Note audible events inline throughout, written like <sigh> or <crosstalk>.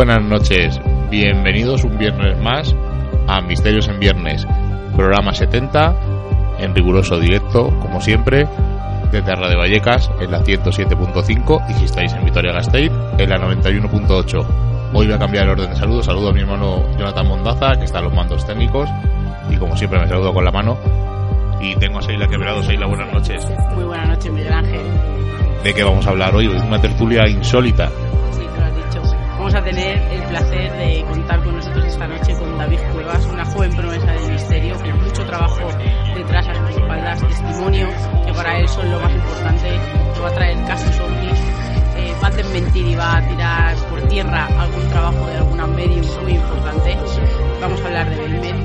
Buenas noches, bienvenidos un viernes más a Misterios en Viernes, programa 70, en riguroso directo, como siempre, desde de Vallecas en la 107.5 y si estáis en Vitoria Gasteiz en la 91.8. Hoy voy a cambiar el orden de saludos, saludo a mi hermano Jonathan Mondaza, que está en los mandos técnicos, y como siempre me saludo con la mano. Y tengo a Seila Quebrado. Seila, buenas noches. Muy buenas noches, Miguel Ángel. ¿De qué vamos a hablar hoy? Una tertulia insólita a tener el placer de contar con nosotros esta noche con David Cuevas, una joven promesa del misterio, con mucho trabajo detrás a sus espaldas, testimonio, que para él son lo más importante, que va a traer casos ovnis, eh, va a desmentir y va a tirar por tierra algún trabajo de alguna medium muy importante. Vamos a hablar de Belmed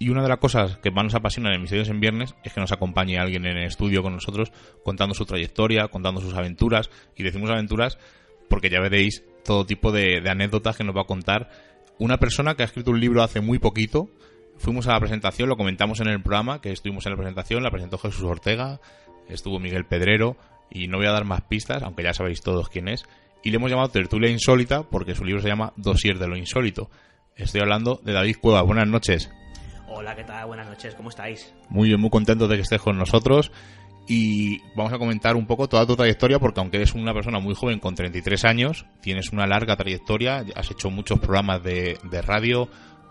Y una de las cosas que más nos apasiona en Misterios en Viernes es que nos acompañe alguien en el estudio con nosotros contando su trayectoria, contando sus aventuras. Y decimos aventuras porque ya veréis todo tipo de, anécdotas que nos va a contar una persona que ha escrito un libro hace muy poquito. Fuimos a la presentación, lo comentamos en el programa, que estuvimos en la presentación, la presentó Jesús Ortega, estuvo Miguel Pedrero, y no voy a dar más pistas, aunque ya sabéis todos quién es. Y le hemos llamado Tertulia Insólita porque su libro se llama Dosier de lo Insólito. Estoy hablando de David Cueva. Buenas noches. Hola, ¿qué tal? Buenas noches, ¿cómo estáis? Muy bien, muy contento de que estés con nosotros y vamos a comentar un poco toda tu trayectoria porque aunque eres una persona muy joven con 33 años, tienes una larga trayectoria, has hecho muchos programas de, radio,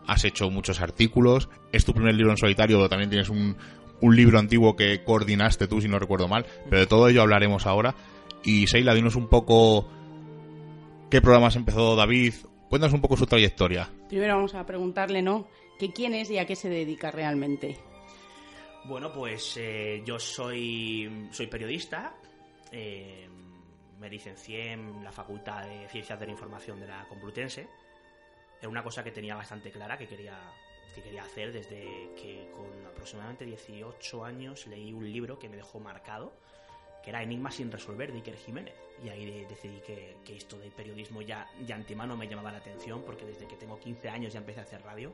has hecho muchos artículos, es tu primer libro en solitario, pero también tienes un, un libro antiguo que coordinaste tú, si no recuerdo mal, pero de todo ello hablaremos ahora. Y Seila, dinos un poco qué programas empezó David, cuéntanos un poco su trayectoria. Primero vamos a preguntarle, ¿no? Que quién es y a qué se dedica realmente. Bueno, pues eh, yo soy, soy periodista. Eh, me licencié en la Facultad de Ciencias de la Información de la Complutense. Era una cosa que tenía bastante clara que quería, que quería hacer desde que con aproximadamente 18 años leí un libro que me dejó marcado, que era Enigma sin resolver de Iker Jiménez. Y ahí decidí que, que esto del periodismo ya de antemano me llamaba la atención, porque desde que tengo 15 años ya empecé a hacer radio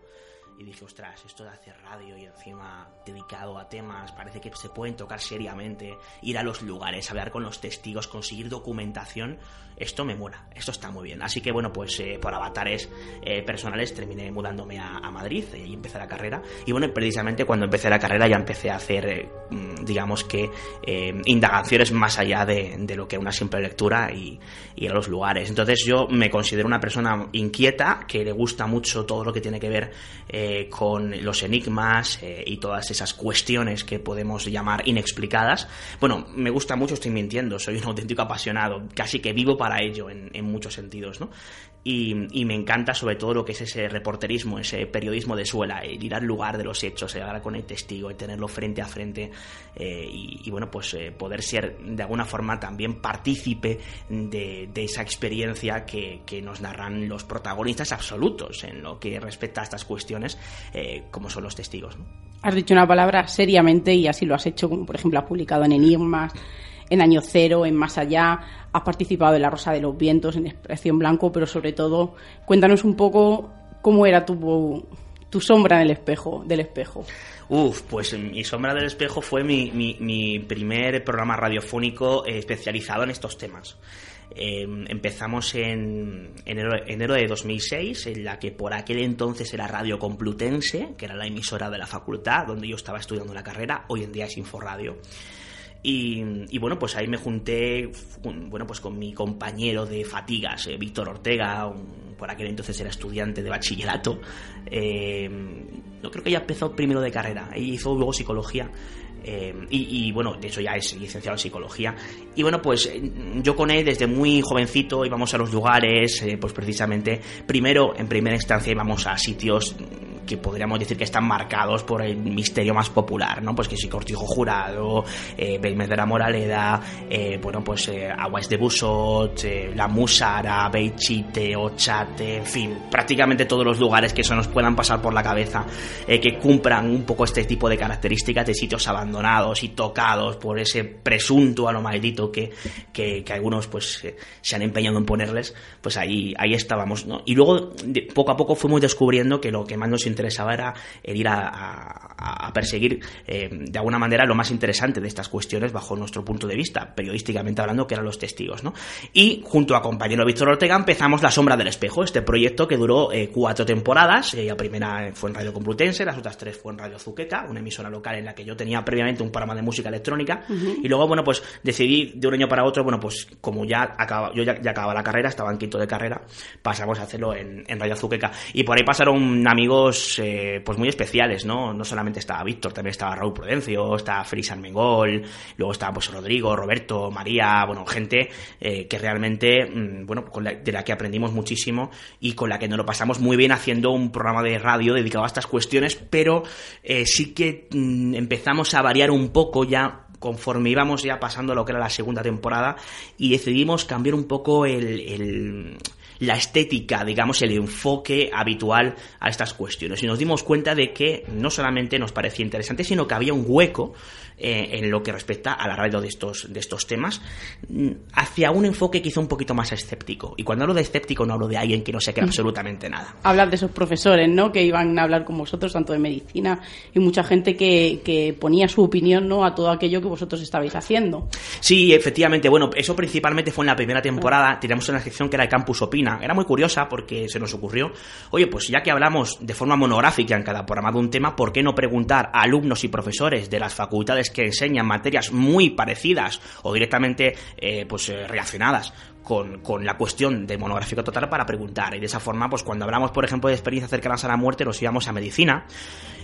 y dije, ostras, esto de hacer radio y encima dedicado a temas, parece que se pueden tocar seriamente, ir a los lugares, hablar con los testigos, conseguir documentación, esto me mola, esto está muy bien. Así que bueno, pues eh, por avatares eh, personales terminé mudándome a, Madrid y empecé la carrera. Y bueno, precisamente cuando empecé la carrera ya empecé a hacer, eh, mm, digamos que, indagaciones más allá de, lo que una simple lectura y, y a los lugares. Entonces yo me considero una persona inquieta, que le gusta mucho todo lo que tiene que ver con los enigmas y todas esas cuestiones que podemos llamar inexplicadas. Bueno, me gusta mucho, estoy mintiendo, soy un auténtico apasionado, casi que vivo para ello en, muchos sentidos, ¿no? Y, me encanta sobre todo lo que es ese reporterismo, ese periodismo de suela, el ir al lugar de los hechos, el hablar con el testigo, el tenerlo frente a frente eh, y, bueno, pues eh, poder ser de alguna forma también partícipe de, esa experiencia que, nos narran los protagonistas absolutos en lo que respecta a estas cuestiones, eh, como son los testigos. Has dicho una palabra seriamente y así lo has hecho, como por ejemplo has publicado en Enigmas, en Año Cero, en Más Allá, has participado en La Rosa de los Vientos, en Expresión Blanco, pero sobre todo cuéntanos un poco cómo era tu, tu sombra en espejo, del espejo. Uf, pues mi sombra del espejo fue mi, mi, primer programa radiofónico eh, especializado en estos temas. Em, empezamos en enero, enero, de 2006, en la que por aquel entonces era Radio Complutense, que era la emisora de la facultad donde yo estaba estudiando la carrera, hoy en día es Inforadio. Y, bueno, pues ahí me junté bueno, pues con mi compañero de fatigas, eh, Víctor Ortega, por aquel entonces era estudiante de bachillerato. Eh, no creo que ya empezó primero de carrera, y hizo luego psicología. Eh, y, bueno, de hecho ya es licenciado en psicología. Y bueno, pues yo con él desde muy jovencito íbamos a los lugares, pues precisamente, primero, en primera instancia íbamos a sitios que podríamos decir que están marcados por el misterio más popular, ¿no? Pues que si Cortijo Jurado, eh, Belmez de la Moraleda, eh, bueno, pues eh, Aguas de Busot, eh, La Musara, Beichite, Ochate, en fin, prácticamente todos los lugares que se nos puedan pasar por la cabeza, que cumplan un poco este tipo de características de sitios abandonados y tocados por ese presunto a lo maldito que, que, algunos pues se han empeñado en ponerles, pues ahí, ahí estábamos, ¿no? Y luego, poco a poco fuimos descubriendo que lo que más nos interesaba era el ir a, perseguir eh, de alguna manera lo más interesante de estas cuestiones bajo nuestro punto de vista, periodísticamente hablando, que eran los testigos. ¿no? Y junto a compañero Víctor Ortega empezamos La Sombra del Espejo, este proyecto que duró eh, cuatro temporadas. Eh, la primera fue en Radio Complutense, las otras tres fue en Radio Zuqueca, una emisora local en la que yo tenía previamente un programa de música electrónica. Y luego, bueno, pues decidí de un año para otro, bueno, pues como ya acaba, yo ya, acababa la carrera, estaba en quinto de carrera, pasamos a hacerlo en, en Radio Zuqueca. Y por ahí pasaron amigos eh, pues muy especiales, ¿no? No solamente estaba Víctor, también estaba Raúl Prudencio, estaba Félix Armengol, luego estaba pues Rodrigo, Roberto, María, bueno, gente eh, que realmente, mm, bueno, de la que aprendimos muchísimo y con la que nos lo pasamos muy bien haciendo un programa de radio dedicado a estas cuestiones, pero eh, sí que mm, empezamos a variar un poco ya conforme íbamos ya pasando lo que era la segunda temporada y decidimos cambiar un poco el la estética, digamos, el enfoque habitual a estas cuestiones. Y nos dimos cuenta de que no solamente nos parecía interesante, sino que había un hueco eh, en lo que respecta a la radio de estos, de estos temas, mm, hacia un enfoque quizá un poquito más escéptico. Y cuando hablo de escéptico no hablo de alguien que no sepa absolutamente nada. Hablar de esos profesores, ¿no? Que iban a hablar con vosotros, tanto de medicina, y mucha gente que, que ponía su opinión, ¿no? A todo aquello que vosotros estabais haciendo. Sí, efectivamente. Bueno, eso principalmente fue en la primera temporada. Teníamos una sección que era el Campus Opina. Era muy curiosa porque se nos ocurrió, oye, pues ya que hablamos de forma monográfica en cada programa de un tema, ¿por qué no preguntar a alumnos y profesores de las facultades que enseñan materias muy parecidas o directamente eh, pues eh, relacionadas con, con, la cuestión de monográfico total para preguntar. Y de esa forma, pues cuando hablamos, por ejemplo, de experiencias cercanas a la muerte, nos íbamos a medicina.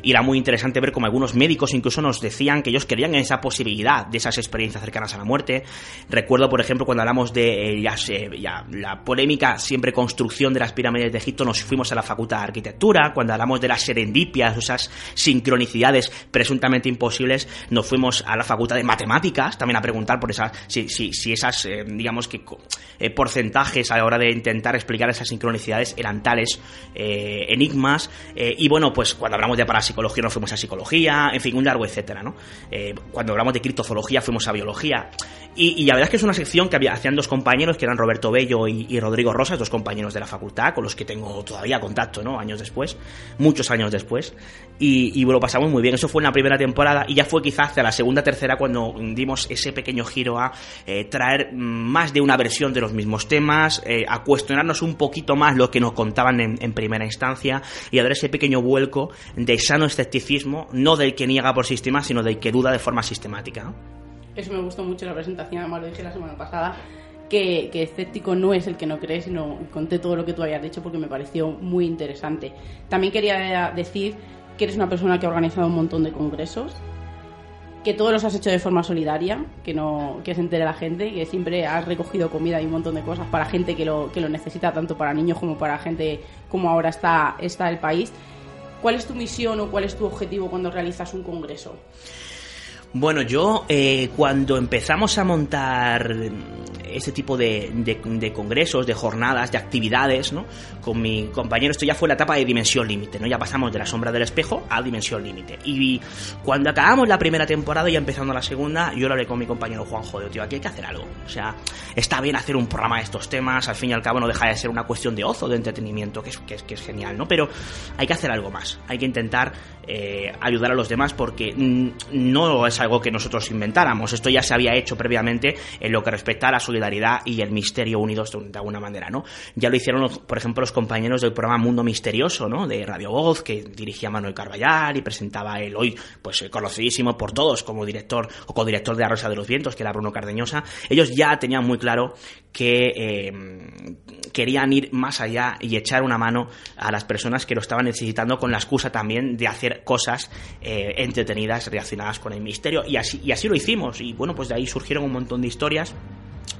Y era muy interesante ver cómo algunos médicos incluso nos decían que ellos querían esa posibilidad de esas experiencias cercanas a la muerte. Recuerdo, por ejemplo, cuando hablamos de eh, ya, ya, la polémica siempre construcción de las pirámides de Egipto, nos fuimos a la facultad de arquitectura. Cuando hablamos de las serendipias, esas sincronicidades presuntamente imposibles, nos fuimos a la facultad de matemáticas también a preguntar por esas, si, si, si esas, eh, digamos que eh, porcentajes a la hora de intentar explicar esas sincronicidades eran tales eh, enigmas. Eh, y bueno, pues cuando hablamos de parapsicología nos fuimos a psicología, en fin, un largo etcétera, ¿no? cuando hablamos de criptozoología fuimos a biología. Y, la verdad es que es una sección que había, hacían dos compañeros, que eran Roberto Bello y, Rodrigo Rosas, dos compañeros de la facultad, con los que tengo todavía contacto, ¿no? Años después, muchos años después. Y, y lo pasamos muy bien. Eso fue en la primera temporada y ya fue quizás hacia la segunda, tercera cuando dimos ese pequeño giro a traer más de una versión de los mismos temas, eh, a cuestionarnos un poquito más lo que nos contaban en, primera instancia y a dar ese pequeño vuelco de sano escepticismo, no del que niega por sistema, sino del que duda de forma sistemática. Eso me gustó mucho la presentación, además lo dije la semana pasada, que, que, escéptico no es el que no cree, sino conté todo lo que tú habías dicho porque me pareció muy interesante. También quería decir que eres una persona que ha organizado un montón de congresos, que todos los has hecho de forma solidaria, que no que se entere la gente, que siempre has recogido comida y un montón de cosas para gente que lo, que lo necesita, tanto para niños como para gente como ahora está, está el país. ¿Cuál es tu misión o cuál es tu objetivo cuando realizas un congreso? Bueno, yo eh, cuando empezamos a montar ese tipo de, de, congresos, de jornadas, de actividades, ¿no? Con mi compañero, esto ya fue la etapa de dimensión límite, ¿no? Ya pasamos de la sombra del espejo a dimensión límite. Y cuando acabamos la primera temporada y empezando la segunda, yo lo hablé con mi compañero Juanjo, de tío, aquí hay que hacer algo. O sea, está bien hacer un programa de estos temas, al fin y al cabo no deja de ser una cuestión de ozo, de entretenimiento, que es, que es, genial, ¿no? Pero hay que hacer algo más, hay que intentar eh, ayudar a los demás porque no es algo que nosotros inventáramos. Esto ya se había hecho previamente en lo que respecta a la solidaridad y el misterio unidos de alguna manera, ¿no? Ya lo hicieron, por ejemplo, los compañeros del programa Mundo Misterioso, ¿no? De Radio Voz, que dirigía Manuel Carballar y presentaba él hoy, pues conocidísimo por todos como director o codirector de La de los Vientos, que era Bruno Cardeñosa. Ellos ya tenían muy claro que eh, querían ir más allá y echar una mano a las personas que lo estaban necesitando con la excusa también de hacer cosas eh, entretenidas relacionadas con el misterio y así, y así lo hicimos y bueno pues de ahí surgieron un montón de historias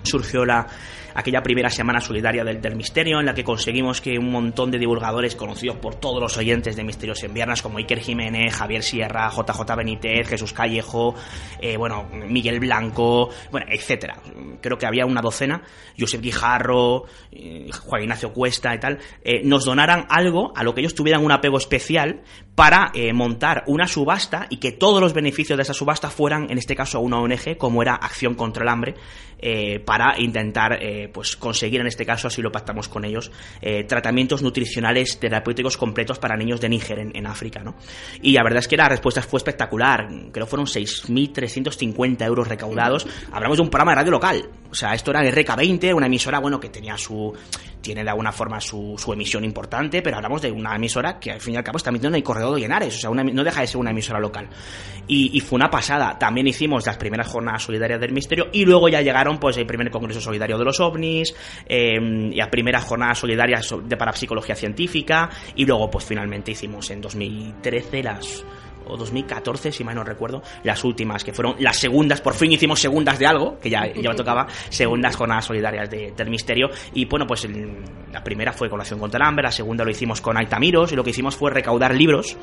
surgió la, aquella primera semana solidaria del, del, misterio en la que conseguimos que un montón de divulgadores conocidos por todos los oyentes de Misterios en Viernes como Iker Jiménez, Javier Sierra, JJ Benítez, Jesús Callejo, eh, bueno, Miguel Blanco, bueno, etcétera. Creo que había una docena, Josep Guijarro, eh, Juan Ignacio Cuesta y tal, eh, nos donaran algo a lo que ellos tuvieran un apego especial para montar una subasta y que todos los beneficios de esa subasta fueran, en este caso, a una ONG como era Acción contra el Hambre, para intentar eh, pues conseguir en este caso, así lo pactamos con ellos, eh, tratamientos nutricionales terapéuticos completos para niños de Níger en, África, ¿no? Y la verdad es que la respuesta fue espectacular, creo que fueron 6.350 euros recaudados, hablamos de un programa de radio local, o sea, esto era RK20, una emisora, bueno, que tenía su, tiene de alguna forma su, su emisión importante, pero hablamos de una emisora que al fin y al cabo está emitiendo en el Correo de Llenares, o sea, no deja de ser una emisora local. Y, fue una pasada, también hicimos las primeras jornadas solidarias del misterio y luego ya llegaron pues el primer Congreso Solidario de los OVNIs, eh, las primeras jornadas solidarias de parapsicología científica y luego pues finalmente hicimos en 2013 las o 2014, si mal no recuerdo, las últimas, que fueron las segundas, por fin hicimos segundas de algo, que ya, <laughs> ya me tocaba, segundas jornadas solidarias de, del misterio, y bueno, pues la primera fue Colación contra el Hambre, la segunda lo hicimos con Altamiros, y lo que hicimos fue recaudar libros,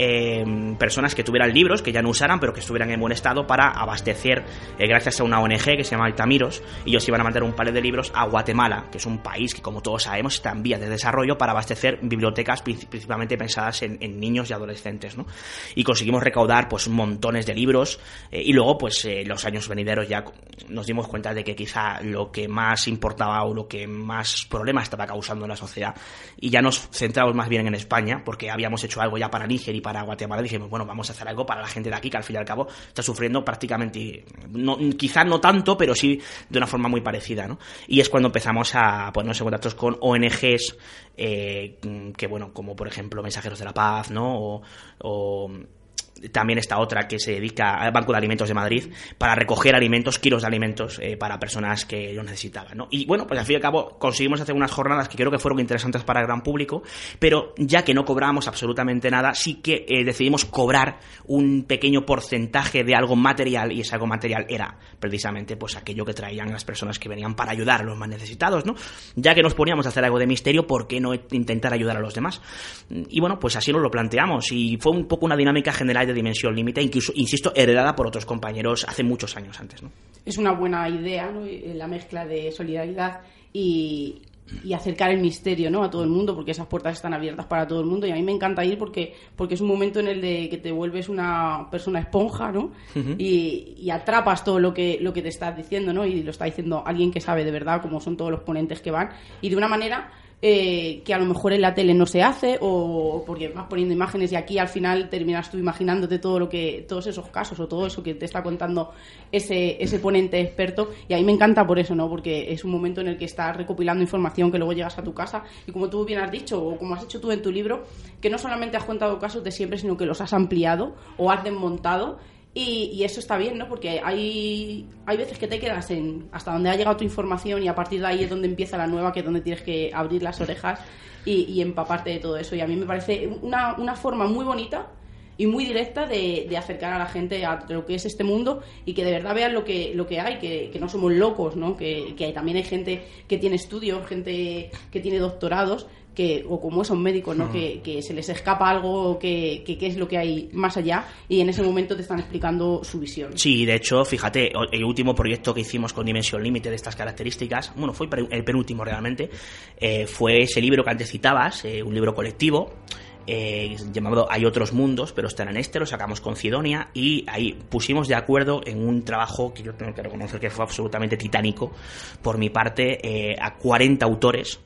eh, personas que tuvieran libros, que ya no usaran, pero que estuvieran en buen estado, para abastecer, eh, gracias a una ONG que se llama Altamiros, y ellos iban a mandar un par de libros a Guatemala, que es un país que, como todos sabemos, está en vías de desarrollo para abastecer bibliotecas principalmente pensadas en, en niños y adolescentes, ¿no? Y conseguimos recaudar pues montones de libros eh, y luego pues eh, los años venideros ya nos dimos cuenta de que quizá lo que más importaba o lo que más problemas estaba causando en la sociedad y ya nos centramos más bien en España porque habíamos hecho algo ya para Níger y para Guatemala dijimos bueno vamos a hacer algo para la gente de aquí que al fin y al cabo está sufriendo prácticamente no, quizá no tanto pero sí de una forma muy parecida ¿no? y es cuando empezamos a ponernos en contacto con ONGs eh, que bueno como por ejemplo Mensajeros de la Paz no o también está otra que se dedica al Banco de Alimentos de Madrid para recoger alimentos, kilos de alimentos eh, para personas que lo necesitaban. ¿no? Y bueno, pues al fin y al cabo conseguimos hacer unas jornadas que creo que fueron interesantes para el gran público, pero ya que no cobramos absolutamente nada, sí que eh, decidimos cobrar un pequeño porcentaje de algo material y ese algo material era precisamente pues aquello que traían las personas que venían para ayudar a los más necesitados, ¿no? Ya que nos poníamos a hacer algo de misterio, ¿por qué no intentar ayudar a los demás? Y bueno, pues así nos lo planteamos y fue un poco una dinámica general de dimensión límite, incluso, insisto, heredada por otros compañeros hace muchos años antes. ¿no? Es una buena idea ¿no? la mezcla de solidaridad y, acercar el misterio ¿no? a todo el mundo, porque esas puertas están abiertas para todo el mundo y a mí me encanta ir porque, porque es un momento en el de que te vuelves una persona esponja ¿no? y, atrapas todo lo que, lo que te estás diciendo ¿no? y lo está diciendo alguien que sabe de verdad cómo son todos los ponentes que van y de una manera eh, que a lo mejor en la tele no se hace o porque vas poniendo imágenes y aquí al final terminas tú imaginándote todo lo que todos esos casos o todo eso que te está contando ese, ese ponente experto y a mí me encanta por eso, ¿no? Porque es un momento en el que estás recopilando información que luego llegas a tu casa y como tú bien has dicho o como has hecho tú en tu libro, que no solamente has contado casos de siempre, sino que los has ampliado o has desmontado y, eso está bien, ¿no? Porque hay, hay veces que te quedas en hasta donde ha llegado tu información y a partir de ahí es donde empieza la nueva, que es donde tienes que abrir las orejas y, empaparte de todo eso. Y a mí me parece una, una forma muy bonita y muy directa de, de, acercar a la gente a lo que es este mundo y que de verdad vean lo que, lo que hay, que, que no somos locos, ¿no? Que, que también hay gente que tiene estudios, gente que tiene doctorados que, o como esos médicos, ¿no? Que, que, se les escapa algo, que, que, es lo que hay más allá, y en ese momento te están explicando su visión. Sí, de hecho, fíjate, el último proyecto que hicimos con Dimensión Límite de estas características, bueno, fue el penúltimo realmente, eh, fue ese libro que antes citabas, eh, un libro colectivo, eh, llamado Hay otros mundos, pero está en este, lo sacamos con Cidonia y ahí pusimos de acuerdo en un trabajo que yo tengo que reconocer que fue absolutamente titánico por mi parte a 40 autores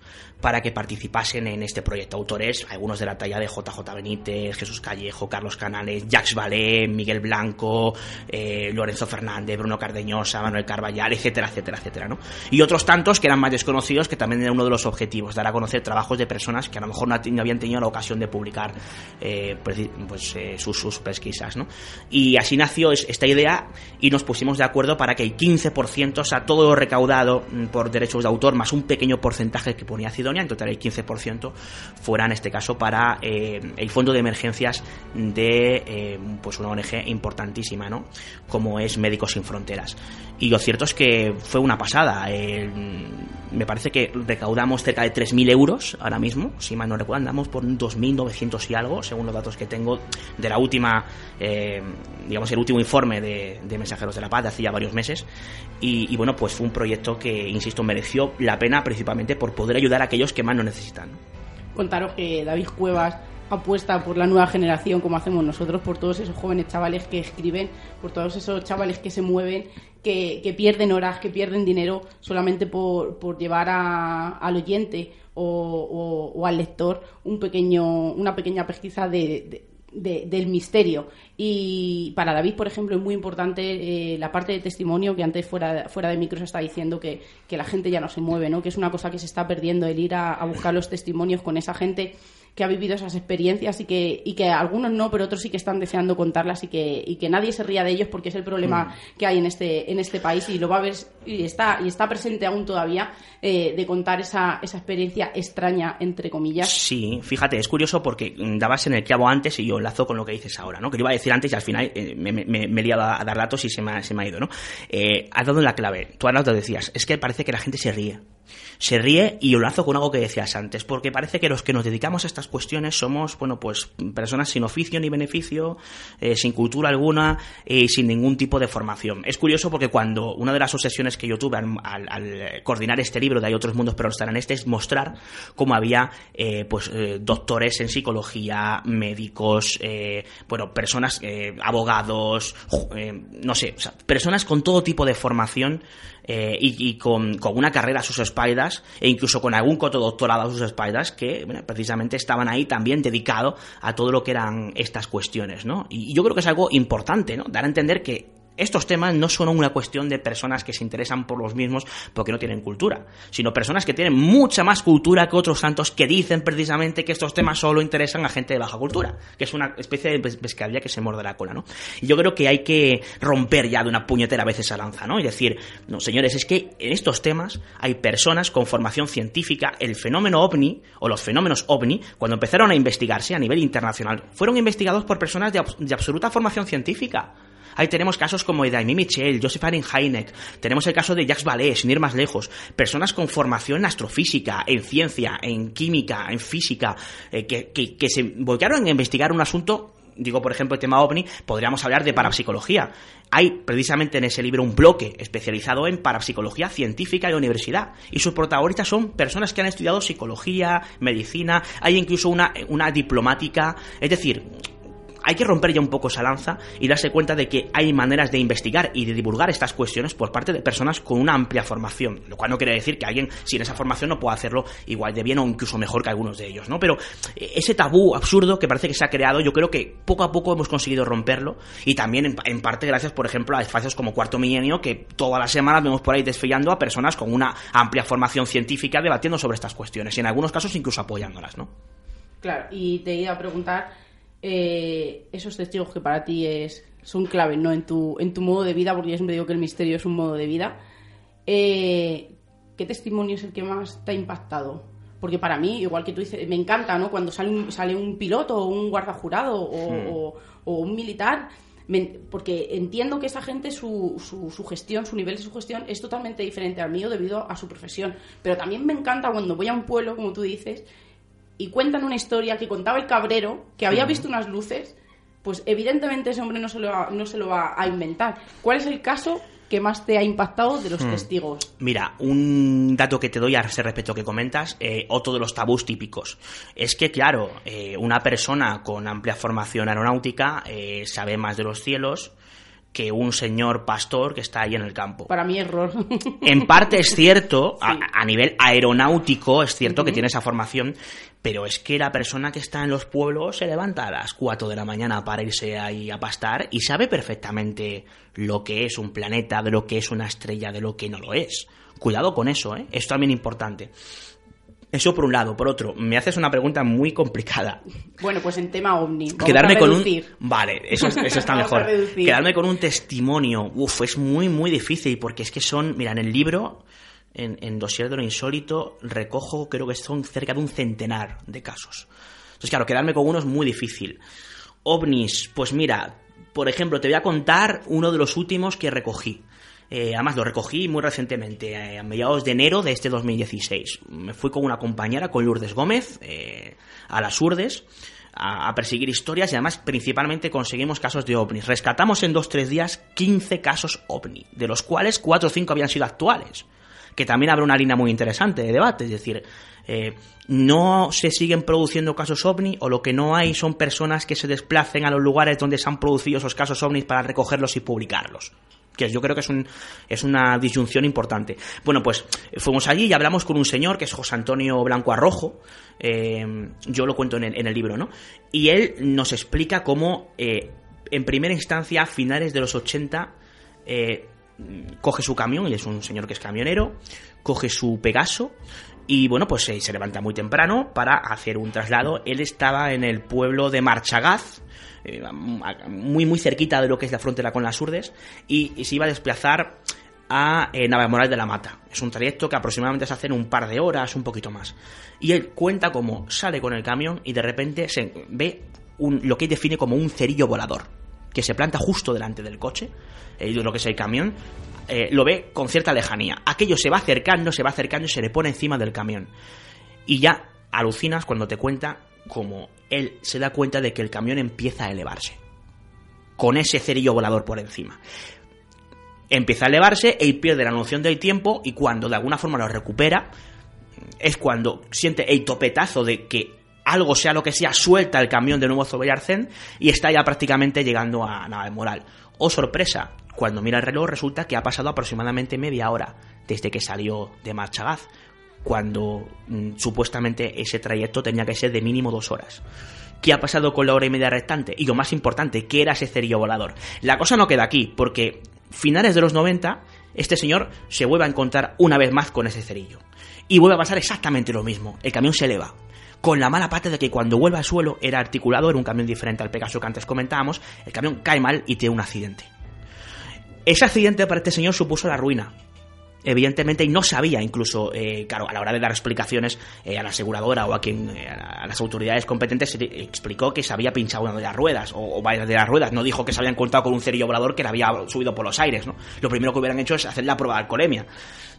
para que participasen en este proyecto. Autores, algunos de la talla de JJ Benítez, Jesús Callejo, Carlos Canales, Jacques Valé, Miguel Blanco, eh, Lorenzo Fernández, Bruno Cardeñosa, Manuel Carballal, etcétera, etcétera, etcétera, ¿no? Y otros tantos que eran más desconocidos, que también era uno de los objetivos, dar a conocer trabajos de personas que a lo mejor no, habían tenido la ocasión de publicar eh, pues, eh, sus, sus, pesquisas, ¿no? Y así nació esta idea y nos pusimos de acuerdo para que el 15%, o sea, todo lo recaudado mm, por derechos de autor, más un pequeño porcentaje que ponía En total el 15%, fuera en este caso para eh, el fondo de emergencias de eh, pues una ONG importantísima, ¿no? Como es Médicos Sin Fronteras. Y lo cierto es que fue una pasada. me parece que recaudamos cerca de 3.000 euros ahora mismo, si mal no recuerdo, andamos por 2.900 y algo, según los datos que tengo de la última, eh, digamos, el último informe de, Mensajeros de la Paz de hace ya varios meses. Y, y bueno, pues fue un proyecto que, insisto, mereció la pena principalmente por poder ayudar a aquellos que más lo necesitan. Contaros que David Cuevas apuesta por la nueva generación como hacemos nosotros, por todos esos jóvenes chavales que escriben, por todos esos chavales que se mueven, que, pierden horas, que pierden dinero solamente por, por llevar al oyente o, al lector un pequeño, una pequeña pesquisa de, del misterio. Y para David, por ejemplo, es muy importante eh, la parte de testimonio que antes fuera, fuera de micro se está diciendo que, que, la gente ya no se mueve, ¿no? que es una cosa que se está perdiendo, el ir a buscar los testimonios con esa gente que ha vivido esas experiencias y que, y que algunos no, pero otros sí que están deseando contarlas y que, y que nadie se ría de ellos porque es el problema mm. que hay en este, en este país y lo va a ver y está, y está presente aún todavía eh, de contar esa, esa experiencia extraña, entre comillas. Sí, fíjate, es curioso porque dabas en el clavo antes y yo enlazo con lo que dices ahora, ¿no? Que iba a decir antes y al final eh, me, me, he liado a, dar datos y se me ha, se me ha ido, ¿no? Eh, has dado en la clave. Tú ahora te decías, es que parece que la gente se ríe se ríe y lo con algo que decías antes, porque parece que los que nos dedicamos a estas cuestiones somos, bueno, pues personas sin oficio ni beneficio, eh, sin cultura alguna y sin ningún tipo de formación. Es curioso porque cuando una de las obsesiones que yo tuve al, coordinar este libro de Hay otros mundos pero no estarán este es mostrar cómo había eh, pues eh, doctores en psicología, médicos, bueno, personas, abogados, no sé, personas con todo tipo de formación eh, y, con, una carrera a sus espaldas e incluso con algún cotodoctorado a sus espaldas que precisamente estaban ahí también dedicados a todo lo que eran estas cuestiones, ¿no? Y yo creo que es algo importante, ¿no? Dar a entender que estos temas no son una cuestión de personas que se interesan por los mismos porque no tienen cultura, sino personas que tienen mucha más cultura que otros santos que dicen precisamente que estos temas solo interesan a gente de baja cultura, que es una especie de pescadilla que se morde la cola, ¿no? Y yo creo que hay que romper ya de una puñetera a veces esa lanza, ¿no? Y decir, no, señores, es que en estos temas hay personas con formación científica, el fenómeno ovni o los fenómenos ovni, cuando empezaron a investigarse a nivel internacional, fueron investigados por personas de absoluta formación científica. Ahí tenemos casos como Daimi Michel, Joseph Heineck, tenemos el caso de Jacques Vallée, sin ir más lejos, personas con formación en astrofísica, en ciencia, en química, en física, eh, que, se volcaron a investigar un asunto digo por ejemplo el tema ovni, podríamos hablar de parapsicología. Hay precisamente en ese libro un bloque especializado en parapsicología científica de universidad y sus protagonistas son personas que han estudiado psicología, medicina, hay incluso una diplomática, es decir, hay que romper ya un poco esa lanza y darse cuenta de que hay maneras de investigar y de divulgar estas cuestiones por parte de personas con una amplia formación, lo cual no quiere decir que alguien sin esa formación no pueda hacerlo igual de bien o incluso mejor que algunos de ellos, ¿no? Pero eh, ese tabú absurdo que parece que se ha creado, yo creo que poco a poco hemos conseguido romperlo y también en, parte gracias, por ejemplo, a espacios como Cuarto Milenio que todas las semanas vemos por ahí desfilando a personas con una amplia formación científica debatiendo sobre estas cuestiones y en algunos casos incluso apoyándolas, ¿no? Claro, y te iba a preguntar eh, esos testigos que para ti es, son clave ¿no? en, tu, en tu modo de vida, porque yo siempre digo que el misterio es un modo de vida. Eh, ¿Qué testimonio es el que más te ha impactado? Porque para mí, igual que tú dices, me encanta ¿no? cuando sale un, sale un piloto o un guardajurado o, un militar porque entiendo que esa gente, su, su, su, gestión, su nivel de su gestión es totalmente diferente al mío debido a su profesión. Pero también me encanta cuando voy a un pueblo, como tú dices, y cuentan una historia que contaba el cabrero, que había visto unas luces, pues evidentemente ese hombre no se lo va, no se lo va a inventar. ¿Cuál es el caso que más te ha impactado de los hmm. testigos? Mira, un dato que te doy a ese respecto que comentas, eh, otro de los tabús típicos, es que, claro, eh, una persona con amplia formación aeronáutica eh, sabe más de los cielos, que un señor pastor que está ahí en el campo. Para mí error. <laughs> En parte es cierto, a, nivel aeronáutico es cierto que tiene esa formación, pero es que la persona que está en los pueblos se levanta a las 4 de la mañana para irse ahí a pastar y sabe perfectamente lo que es un planeta, de lo que es una estrella, de lo que no lo es. Cuidado con eso, ¿eh? Es también importante. Eso por un lado. Por otro, me haces una pregunta muy complicada. Bueno, pues en tema ovni. Quedarme con un. Vale, eso, eso está <laughs> mejor. Quedarme con un testimonio. Uf, es muy, muy difícil porque es que son. Mira, en el libro, en, en Dossier de lo Insólito, recojo, creo que son cerca de un centenar de casos. Entonces, claro, quedarme con uno es muy difícil. OVNIs, pues mira, por ejemplo, te voy a contar uno de los últimos que recogí. Eh, además, lo recogí muy recientemente, eh, a mediados de enero de este 2016. Me fui con una compañera, con Lourdes Gómez, eh, a las Urdes, a, perseguir historias y además principalmente conseguimos casos de ovnis. Rescatamos en 2-3 días 15 casos ovni, de los cuales 4 o 5 habían sido actuales. que también abre una línea muy interesante de debate, es decir, no se siguen produciendo casos ovni o lo que no hay son personas que se desplacen a los lugares donde se han producido esos casos ovnis para recogerlos y publicarlos que yo creo que es, un, es una disyunción importante. Bueno, pues fuimos allí y hablamos con un señor que es José Antonio Blanco Arrojo, eh, yo lo cuento en el, libro, ¿no? Y él nos explica cómo, eh, en primera instancia, a finales de los 80, eh, coge su camión, él es un señor que es camionero, coge su Pegaso, y bueno, pues se levanta muy temprano para hacer un traslado. Él estaba en el pueblo de Marchagaz, eh, muy muy cerquita de lo que es la frontera con las Urdes, y, se iba a desplazar a eh, Navamoral de la Mata. Es un trayecto que aproximadamente se hace en un par de horas, un poquito más. Y él cuenta cómo sale con el camión y de repente se ve un, lo que él define como un cerillo volador, que se planta justo delante del coche, eh, lo que es el camión, eh, lo ve con cierta lejanía. Aquello se va acercando, se va acercando y se le pone encima del camión. Y ya alucinas cuando te cuenta como él se da cuenta de que el camión empieza a elevarse. Con ese cerillo volador por encima. Empieza a elevarse, él pierde la noción del tiempo y cuando de alguna forma lo recupera, es cuando siente el topetazo de que algo sea lo que sea, suelta el camión de nuevo sobre Arcén y está ya prácticamente llegando a Moral. Oh sorpresa, cuando mira el reloj resulta que ha pasado aproximadamente media hora desde que salió de Marchagaz cuando mm, supuestamente ese trayecto tenía que ser de mínimo dos horas. ¿Qué ha pasado con la hora y media restante? Y lo más importante, ¿qué era ese cerillo volador? La cosa no queda aquí, porque finales de los 90, este señor se vuelve a encontrar una vez más con ese cerillo. Y vuelve a pasar exactamente lo mismo. El camión se eleva. Con la mala parte de que cuando vuelve al suelo era articulado, era un camión diferente al Pegaso que antes comentábamos, el camión cae mal y tiene un accidente. Ese accidente para este señor supuso la ruina evidentemente, y no sabía incluso, eh, claro, a la hora de dar explicaciones eh, a la aseguradora o a quien eh, a las autoridades competentes, se explicó que se había pinchado una de las ruedas o, varias de las ruedas. No dijo que se había encontrado con un cerillo volador que le había subido por los aires, ¿no? Lo primero que hubieran hecho es hacer la prueba de alcoholemia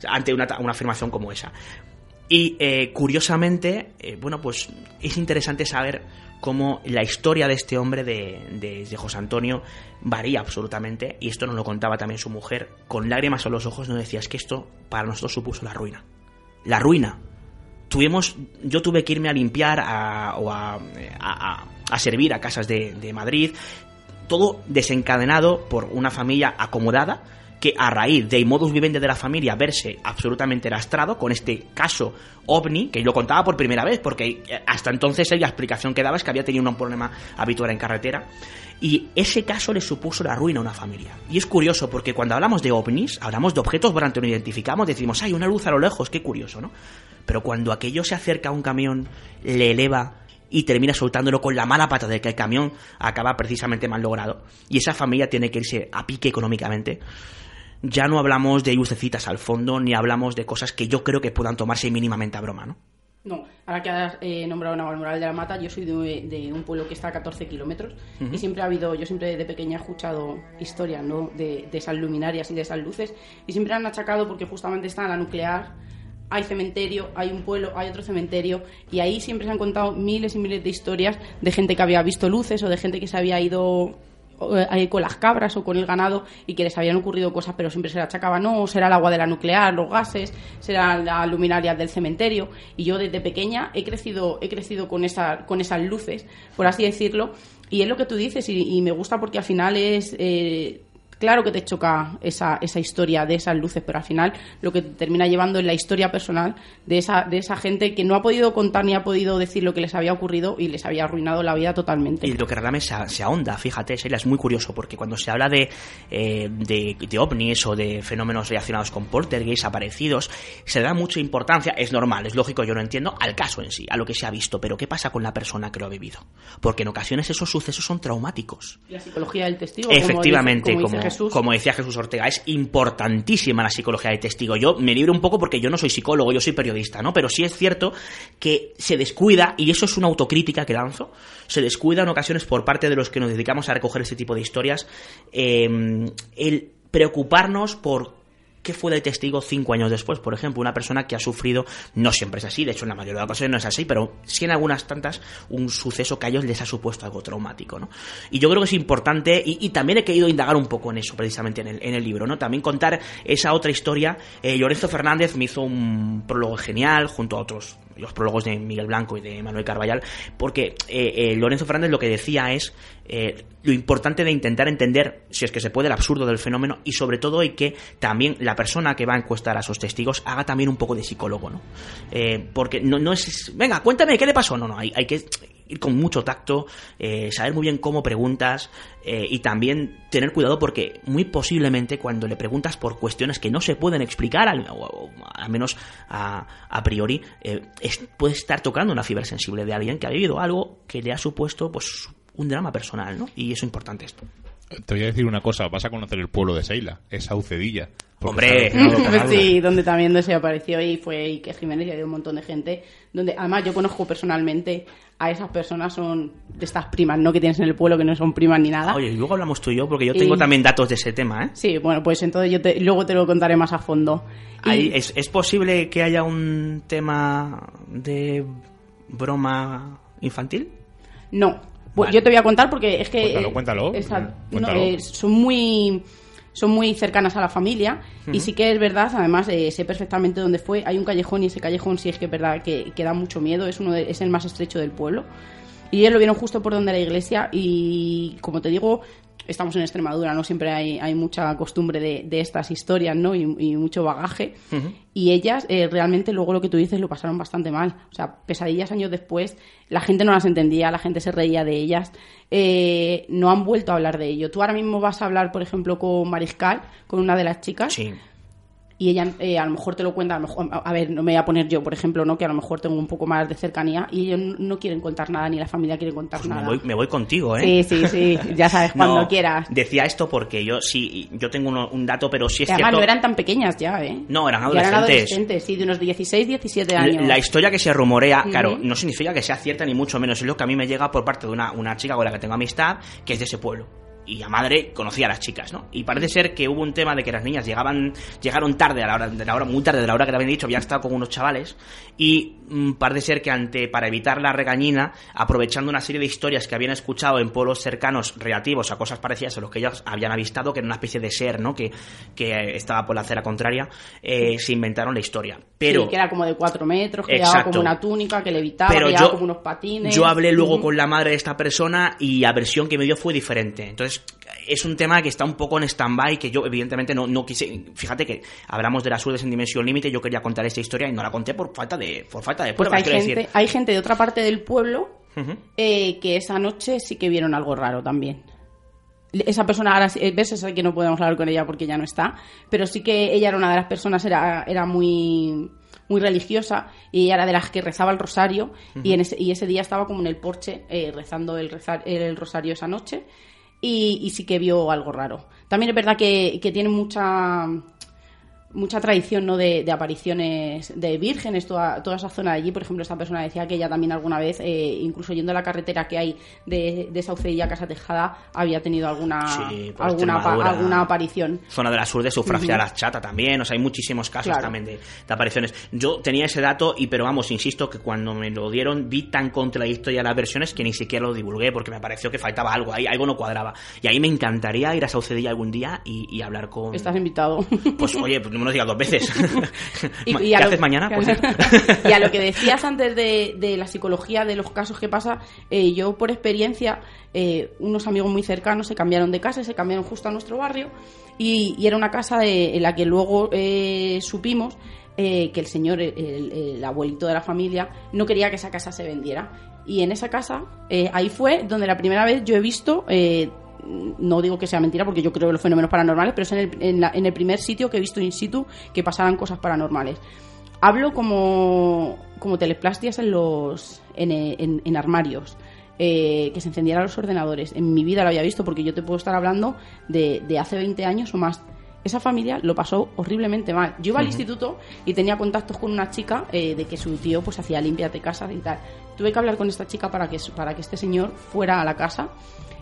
ante una, una afirmación como esa. Y curiosamente, bueno, pues es interesante saber cómo la historia de este hombre, de, José Antonio, varía absolutamente, y esto nos lo contaba también su mujer, con lágrimas en los ojos nos decía, es que esto para nosotros supuso la ruina. La ruina. Tuvimos, yo tuve que irme a limpiar o a, servir a casas de, de Madrid, todo desencadenado por una familia acomodada, que a raíz del modus vivendi de la familia verse absolutamente lastrado con este caso ovni, que yo contaba por primera vez, porque eh, hasta entonces la explicación que daba es que había tenido un problema habitual en carretera, y ese caso le supuso la ruina a una familia. Y es curioso, porque cuando hablamos de ovnis, hablamos de objetos durante no identificamos, decimos, hay una luz a lo lejos, qué curioso, ¿no? Pero cuando aquello se acerca a un camión, le eleva y termina soltándolo con la mala pata de que el camión acaba precisamente mal logrado, y esa familia tiene que irse a pique económicamente, ya no hablamos de lucecitas al fondo, ni hablamos de cosas que yo creo que puedan tomarse mínimamente a broma, ¿no? No, ahora que has eh, nombrado Navalmoral de la Mata, yo soy de, un pueblo que está a 14 kilómetros y siempre ha habido, yo siempre de pequeña he escuchado historias ¿no? de, esas luminarias y de esas luces y siempre han achacado porque justamente está la nuclear, hay cementerio, hay un pueblo, hay otro cementerio y ahí siempre se han contado miles y miles de historias de gente que había visto luces o de gente que se había ido eh, con las cabras o con el ganado y que les habían ocurrido cosas, pero siempre se le achacaba, no, será el agua de la nuclear, los gases, serán las luminarias del cementerio. Y yo desde pequeña he crecido, he crecido con, esa, con esas luces, por así decirlo. Y es lo que tú dices y, me gusta porque al final es... Eh, claro que te choca esa, esa historia de esas luces, pero al final lo que te termina llevando es la historia personal de esa, de esa gente que no ha podido contar ni ha podido decir lo que les había ocurrido y les había arruinado la vida totalmente. Y lo que realmente se, se ahonda, fíjate, Sheila, es muy curioso, porque cuando se habla de, eh, de, de, ovnis o de fenómenos relacionados con poltergeist aparecidos, se da mucha importancia, es normal, es lógico, yo no entiendo, al caso en sí, a lo que se ha visto, pero ¿qué pasa con la persona que lo ha vivido? Porque en ocasiones esos sucesos son traumáticos. la psicología del testigo. Efectivamente, como, como decía Jesús Ortega, es importantísima la psicología de testigo. Yo me libro un poco porque yo no soy psicólogo, yo soy periodista, ¿no? Pero sí es cierto que se descuida, y eso es una autocrítica que lanzo, se descuida en ocasiones por parte de los que nos dedicamos a recoger este tipo de historias, em, el preocuparnos por ¿qué fue de testigo cinco años después? Por ejemplo, una persona que ha sufrido, no siempre es así, de hecho en la mayoría de ocasiones no es así, pero sí en algunas tantas un suceso que a ellos les ha supuesto algo traumático, ¿no? Y yo creo que es importante, y, también he querido indagar un poco en eso precisamente en el, en el libro, ¿no? También contar esa otra historia. Eh, Lorenzo Fernández me hizo un prólogo genial junto a otros los prólogos de Miguel Blanco y de Manuel Carballal, porque eh, eh, Lorenzo Fernández lo que decía es eh, lo importante de intentar entender, si es que se puede, el absurdo del fenómeno y sobre todo y que también la persona que va a encuestar a sus testigos haga también un poco de psicólogo, ¿no? porque no, no es, venga, cuéntame, ¿qué le pasó? No, no, hay, hay que con mucho tacto, eh, saber muy bien cómo preguntas eh, y también tener cuidado porque muy posiblemente cuando le preguntas por cuestiones que no se pueden explicar, al, o, al menos a, a priori, eh, puede estar tocando una fibra sensible de alguien que ha vivido algo que le ha supuesto pues un drama personal, ¿no? Y eso es importante esto. Te voy a decir una cosa, vas a conocer el pueblo de Seila, es Saucedilla. Hombre, <laughs> sí, donde también se apareció y fue que Jiménez y había un montón de gente. Donde además yo conozco personalmente a esas personas, son de estas primas, ¿no? Que tienes en el pueblo que no son primas ni nada. Oye, luego hablamos tú y yo porque yo tengo también datos de ese tema, ¿eh? Sí, bueno, pues entonces yo luego te lo contaré más a fondo. ¿es, ¿Es posible que haya un tema de broma infantil? No, pues yo te voy a contar porque es que... Cuéntalo, cuéntalo. Eh, son muy son muy cercanas a la familia y sí que es verdad, además eh, sé perfectamente dónde fue, hay un callejón y ese callejón sí es que es verdad que, que da mucho miedo, es, uno es el más estrecho del pueblo. Y ellos lo vieron justo por donde la iglesia y como te digo, estamos en Extremadura, ¿no? Siempre hay, hay mucha costumbre de, de, estas historias, ¿no? Y, mucho bagaje. Y ellas, eh, realmente, luego lo que tú dices, lo pasaron bastante mal. O sea, pesadillas años después, la gente no las entendía, la gente se reía de ellas. Eh, no han vuelto a hablar de ello. Tú ahora mismo vas a hablar, por ejemplo, con Mariscal, con una de las chicas. Sí y ella eh, a lo mejor te lo cuenta, a, lo mejor, a ver, no me voy a poner yo, por ejemplo, no que a lo mejor tengo un poco más de cercanía y ellos no quieren contar nada, ni la familia quiere contar pues nada. Me voy, me voy, contigo, ¿eh? Sí, sí, sí, ya sabes, <laughs> cuando quieras. Decía esto porque yo sí, yo tengo un dato, pero sí es que además no eran tan pequeñas ya, ¿eh? No, eran adolescentes. eran adolescentes, sí, de unos 16, 17 años. La, historia que se rumorea, claro, no significa que sea cierta ni mucho menos, es lo que a mí me llega por parte de una, una chica con la que tengo amistad, que es de ese pueblo y la madre conocía a las chicas, ¿no? Y parece ser que hubo un tema de que las niñas llegaban, llegaron tarde a la hora, de la hora, muy tarde de la hora que le habían dicho, habían estado con unos chavales, y mm, parece ser que ante, para evitar la regañina, aprovechando una serie de historias que habían escuchado en pueblos cercanos relativos a cosas parecidas a los que ellos habían avistado, que era una especie de ser, ¿no? Que, que estaba por la acera contraria, eh, se inventaron la historia. Pero, sí, que era como de cuatro metros, que llevaba como una túnica, que le evitaba, que como unos patines. Yo hablé luego con la madre de esta persona y la versión que me dio fue diferente. Entonces, es un tema que está un poco en stand-by, que yo evidentemente no, no quise... Fíjate que hablamos de las suertes en dimensión límite, yo quería contar esta historia y no la conté por falta de, por falta de pues hay, gente, hay gente de otra parte del pueblo eh, que esa noche sí que vieron algo raro también. Esa persona ahora ves que no podemos hablar con ella porque ya no está pero sí que ella era una de las personas era, era muy muy religiosa y ella era de las que rezaba el rosario y, en ese, y ese día estaba como en el porche eh, rezando el, rezar, el rosario esa noche y, sí que vio algo raro. También es verdad que, que tiene mucha mucha tradición ¿no? de, apariciones de vírgenes, toda, toda esa zona de allí. Por ejemplo, esta persona decía que ella también alguna vez, eh, incluso yendo a la carretera que hay de, de Saucedilla a Casa Tejada, había tenido alguna alguna, alguna aparición. Zona de la sur de Sufragia la Chata también, o sea, hay muchísimos casos también de, apariciones. Yo tenía ese dato, y pero vamos, insisto, que cuando me lo dieron vi tan contradictoria las versiones que ni siquiera lo divulgué porque me pareció que faltaba algo, ahí algo no cuadraba. Y ahí me encantaría ir a Saucedilla algún día y, hablar con... Estás invitado. Pues oye, pues no dos veces. <laughs> y, ¿Qué haces mañana? Pues <laughs> y a lo que decías antes de, la psicología de los casos que pasa, eh, yo por experiencia, eh, unos amigos muy cercanos se cambiaron de casa, se cambiaron justo a nuestro barrio y, era una casa en la que luego eh, supimos que el señor, el, abuelito de la familia, no quería que esa casa se vendiera. Y en esa casa, ahí fue donde la primera vez yo he visto no digo que sea mentira porque yo creo que los fenómenos paranormales, pero es en el, primer sitio que he visto in situ que pasaban cosas paranormales. Hablo como, como teleplastias en, los, en, armarios. Eh, que se encendieran los ordenadores. En mi vida lo había visto porque yo te puedo estar hablando de, hace 20 años o más. Esa familia lo pasó horriblemente mal. Yo iba al instituto y tenía contactos con una chica eh, de que su tío pues hacía limpias de casa y tal. Tuve que hablar con esta chica para que, para que este señor fuera a la casa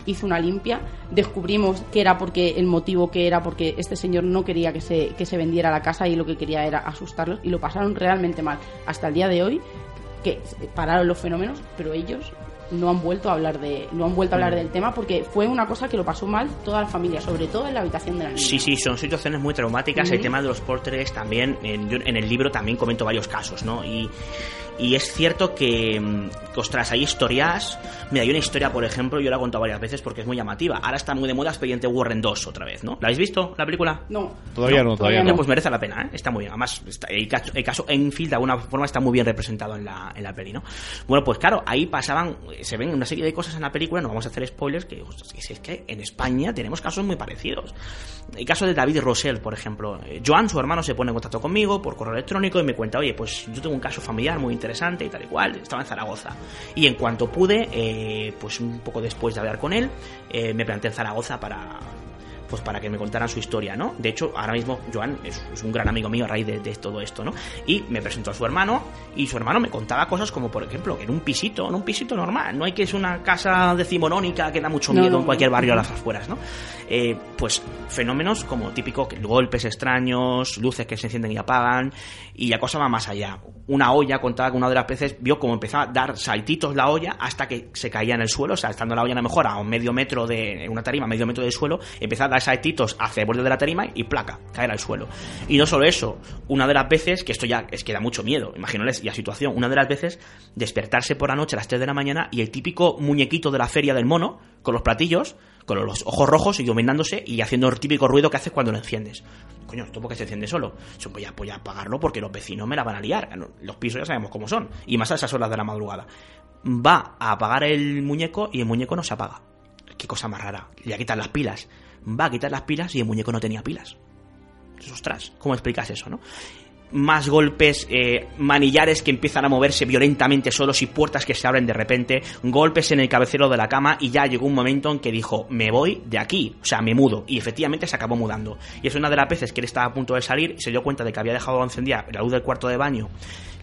hizo una limpia, descubrimos que era porque el motivo que era porque este señor no quería que se, que se vendiera la casa y lo que quería era asustarlos y lo pasaron realmente mal. Hasta el día de hoy, que pararon los fenómenos, pero ellos no han vuelto a hablar de no han vuelto a hablar del tema porque fue una cosa que lo pasó mal toda la familia, sobre todo en la habitación de la niña. Sí, sí, son situaciones muy traumáticas. El tema de los portres también, en, yo en el libro también comento varios casos, ¿no? Y, y es cierto que, mm, ostras, hay historias. Mira, hay una historia, por ejemplo, yo la he contado varias veces porque es muy llamativa. Ahora está muy de moda Expediente Warren 2 otra vez, ¿no? ¿La habéis visto, la película? No. Todavía no, todavía no. Pues merece la pena, ¿eh? Está muy bien. Además, está- el, caso, el caso Enfield de alguna forma está muy bien representado en la, en la peli, ¿no? Bueno, pues claro, ahí pasaban, se ven una serie de cosas en la película, no vamos a hacer spoilers, que que es que en España tenemos casos muy parecidos. El caso de David Rosell, por ejemplo. Eh, Joan, su hermano, se pone en contacto conmigo por correo electrónico y me cuenta, oye, pues yo tengo un caso familiar muy interesante y tal y cual, estaba en Zaragoza. Y en cuanto pude, eh, pues un poco después de hablar con él, eh, me planté en Zaragoza para pues para que me contaran su historia, ¿no? De hecho, ahora mismo Joan es, es un gran amigo mío a raíz de, de todo esto, ¿no? Y me presentó a su hermano y su hermano me contaba cosas como, por ejemplo, que en un pisito, en un pisito normal, no hay que es una casa decimonónica que da mucho No, miedo no, en cualquier no. barrio a las afueras, ¿no? Eh, pues fenómenos como típico golpes extraños, luces que se encienden y apagan, y la cosa va más allá. Una olla contaba que una de las veces vio cómo empezaba a dar saltitos la olla hasta que se caía en el suelo, o sea, estando la olla a lo mejor a un medio metro de una tarima, medio metro del suelo, empezaba a dar saltitos hacia el borde de la tarima y placa, caer al suelo. Y no solo eso, una de las veces, que esto ya es que da mucho miedo, imagínales la situación, una de las veces despertarse por la noche a las 3 de la mañana y el típico muñequito de la feria del mono, con los platillos, con los ojos rojos y iluminándose y haciendo el típico ruido que haces cuando lo enciendes. Coño, ¿esto por qué se enciende solo? Yo voy a, apagarlo porque los vecinos me la van a liar. Los pisos ya sabemos cómo son. Y más a esas horas de la madrugada. Va a apagar el muñeco y el muñeco no se apaga. Qué cosa más rara. Le quitar las pilas. Va a quitar las pilas y el muñeco no tenía pilas. Ostras, ¿cómo explicas eso, no? Más golpes, eh, manillares que empiezan a moverse violentamente solos y puertas que se abren de repente, golpes en el cabecero de la cama y ya llegó un momento en que dijo, me voy de aquí, o sea, me mudo. Y efectivamente se acabó mudando. Y es una de las veces que él estaba a punto de salir, se dio cuenta de que había dejado encendida la luz del cuarto de baño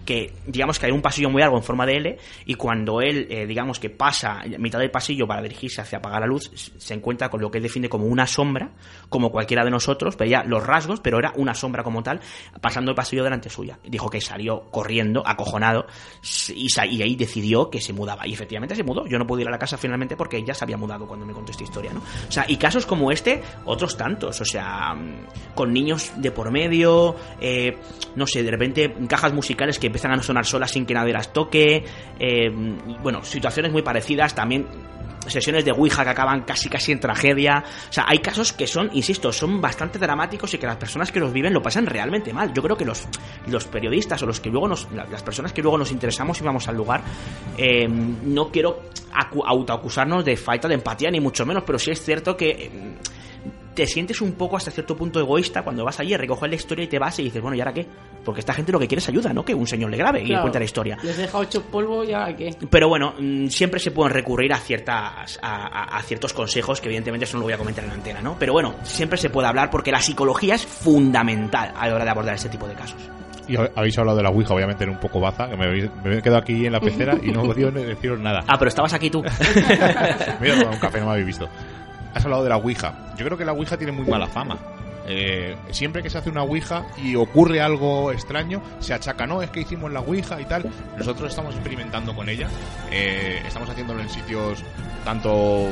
que digamos que hay un pasillo muy largo en forma de L y cuando él eh, digamos que pasa mitad del pasillo para dirigirse hacia apagar la luz se encuentra con lo que él define como una sombra como cualquiera de nosotros veía los rasgos pero era una sombra como tal pasando el pasillo delante suya. Dijo que salió corriendo acojonado y, ahí decidió que se mudaba. Y efectivamente se mudó. Yo no pude ir a la casa finalmente porque ya se había mudado cuando me contó esta historia ¿no? o sea y casos como este otros tantos. O sea mm, con niños de por medio eh, no sé de repente cajas musicales que empiezan a sonar solas sin que nadie las toque eh, bueno situaciones muy parecidas también sesiones de Ouija que acaban casi casi en tragedia. O sea, hay casos que son, insisto, son bastante dramáticos y que las personas que los viven lo pasan realmente mal. Yo creo que los, los periodistas o los que luego nos, la- las personas que luego nos interesamos y vamos al lugar, eh, no quiero acu- autoacusarnos de falta de empatía ni mucho menos, pero sí es cierto que eh, te sientes un poco hasta cierto punto egoísta cuando vas allí a recoger la historia y te vas y dices, bueno, ¿y ahora qué? Porque esta gente lo que quiere es ayuda, ¿no? Que un señor le grabe y le cuente la historia. Les deja ocho polvo y ahora qué. Pero bueno, mm, siempre se pueden recurrir a ciertas a, a- a ciertos consejos que evidentemente eso no lo voy a comentar en la antena, ¿no? Pero bueno, siempre se puede hablar porque la psicología es fundamental a la hora de abordar este tipo de casos. Y hab- habéis hablado de la Ouija, obviamente era un poco baza, que me habéis, me he quedado aquí en la pecera y no he podido ni deciros nada. Ah, pero estabas aquí tú. <laughs> Tomado un café, no me habéis visto. Has hablado de la Ouija. Yo creo que la Ouija tiene muy mala fama. Eh, siempre que se hace una Ouija y ocurre algo extraño, se achaca, no, es que hicimos la Ouija y tal. Nosotros estamos experimentando con ella. Eh, estamos haciéndolo en sitios tanto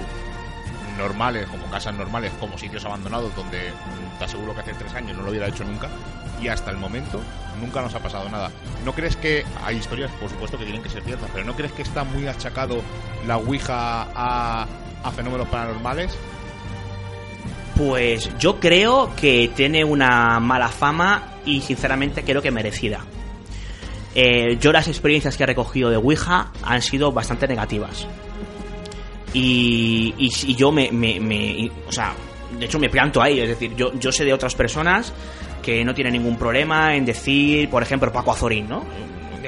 normales, como casas normales, como sitios abandonados, donde mm, te aseguro que hace tres años no lo hubiera hecho nunca. Y hasta el momento nunca nos ha pasado nada. ¿No crees que hay historias, por supuesto, que tienen que ser ciertas, pero ¿no crees que está muy achacado la Ouija a, a fenómenos paranormales? Pues yo creo que tiene una mala fama y sinceramente creo que merecida. Eh, yo las experiencias que he recogido de Ouija han sido bastante negativas. Y, y, yo me, O sea, de hecho me planto ahí. Es decir, yo, yo sé de otras personas que no tienen ningún problema en decir, por ejemplo, Paco Azorín, ¿no?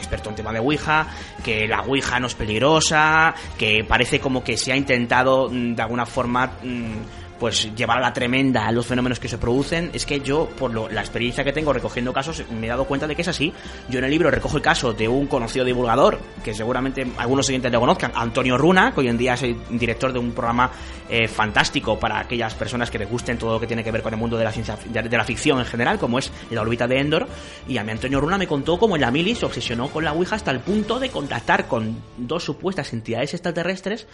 Experto en tema de Ouija, que la Ouija no es peligrosa, que parece como que se ha intentado mm, de alguna forma mm, pues llevar a la tremenda los fenómenos que se producen, es que yo, por lo- la experiencia que tengo recogiendo casos, me he dado cuenta de que es así. Yo en el libro recojo el caso de un conocido divulgador, que seguramente algunos siguientes le conozcan, Antonio Runa, que hoy en día es el director de un programa eh, fantástico para aquellas personas que les gusten todo lo que tiene que ver con el mundo de la, ciencia, de la ficción en general, como es la órbita de Endor. Y a mí Antonio Runa me contó cómo en la mili se obsesionó con la Ouija hasta el punto de contactar con dos supuestas entidades extraterrestres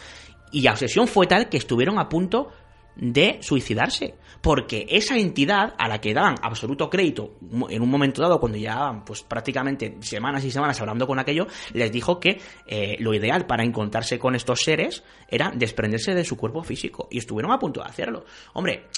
y la obsesión fue tal que estuvieron a punto de suicidarse. Porque esa entidad a la que daban absoluto crédito en un momento dado, cuando llevaban pues prácticamente semanas y semanas hablando con aquello, les dijo que eh, lo ideal para encontrarse con estos seres era desprenderse de su cuerpo físico. Y estuvieron a punto de hacerlo. Hombre,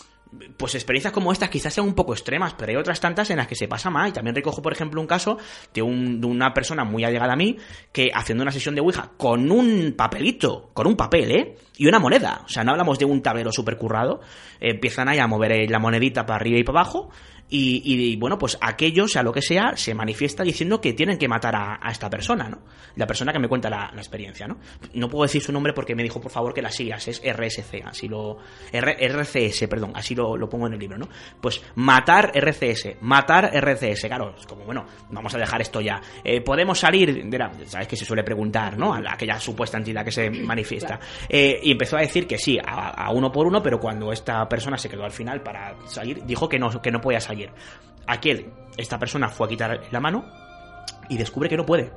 pues experiencias como estas quizás sean un poco extremas, pero hay otras tantas en las que se pasa mal. Y también recojo, por ejemplo, un caso de, un- de una persona muy allegada a mí que haciendo una sesión de Ouija con un papelito, con un papel, ¿eh? Y una moneda. O sea, no hablamos de un tablero super currado. empiezan ahí a mover la monedita para arriba y para abajo. Y, y, bueno, pues aquello, sea lo que sea, se manifiesta diciendo que tienen que matar a, a esta persona, ¿no? La persona que me cuenta la, la experiencia, ¿no? No puedo decir su nombre porque me dijo, por favor, que las sigas, es RSC, así lo... R- RCS, perdón, así lo, lo pongo en el libro, ¿no? Pues matar RCS, matar RCS, claro, es como, bueno, vamos a dejar esto ya. Eh, Podemos salir, de la- sabes que se suele preguntar, ¿no? A la- aquella supuesta entidad que se <laughs> manifiesta. Eh, y empezó a decir que sí, a, a uno por uno, pero cuando esta persona se quedó al final para salir, dijo que no, que no podía salir. Aquel, esta persona fue a quitar la mano y descubre que no puede.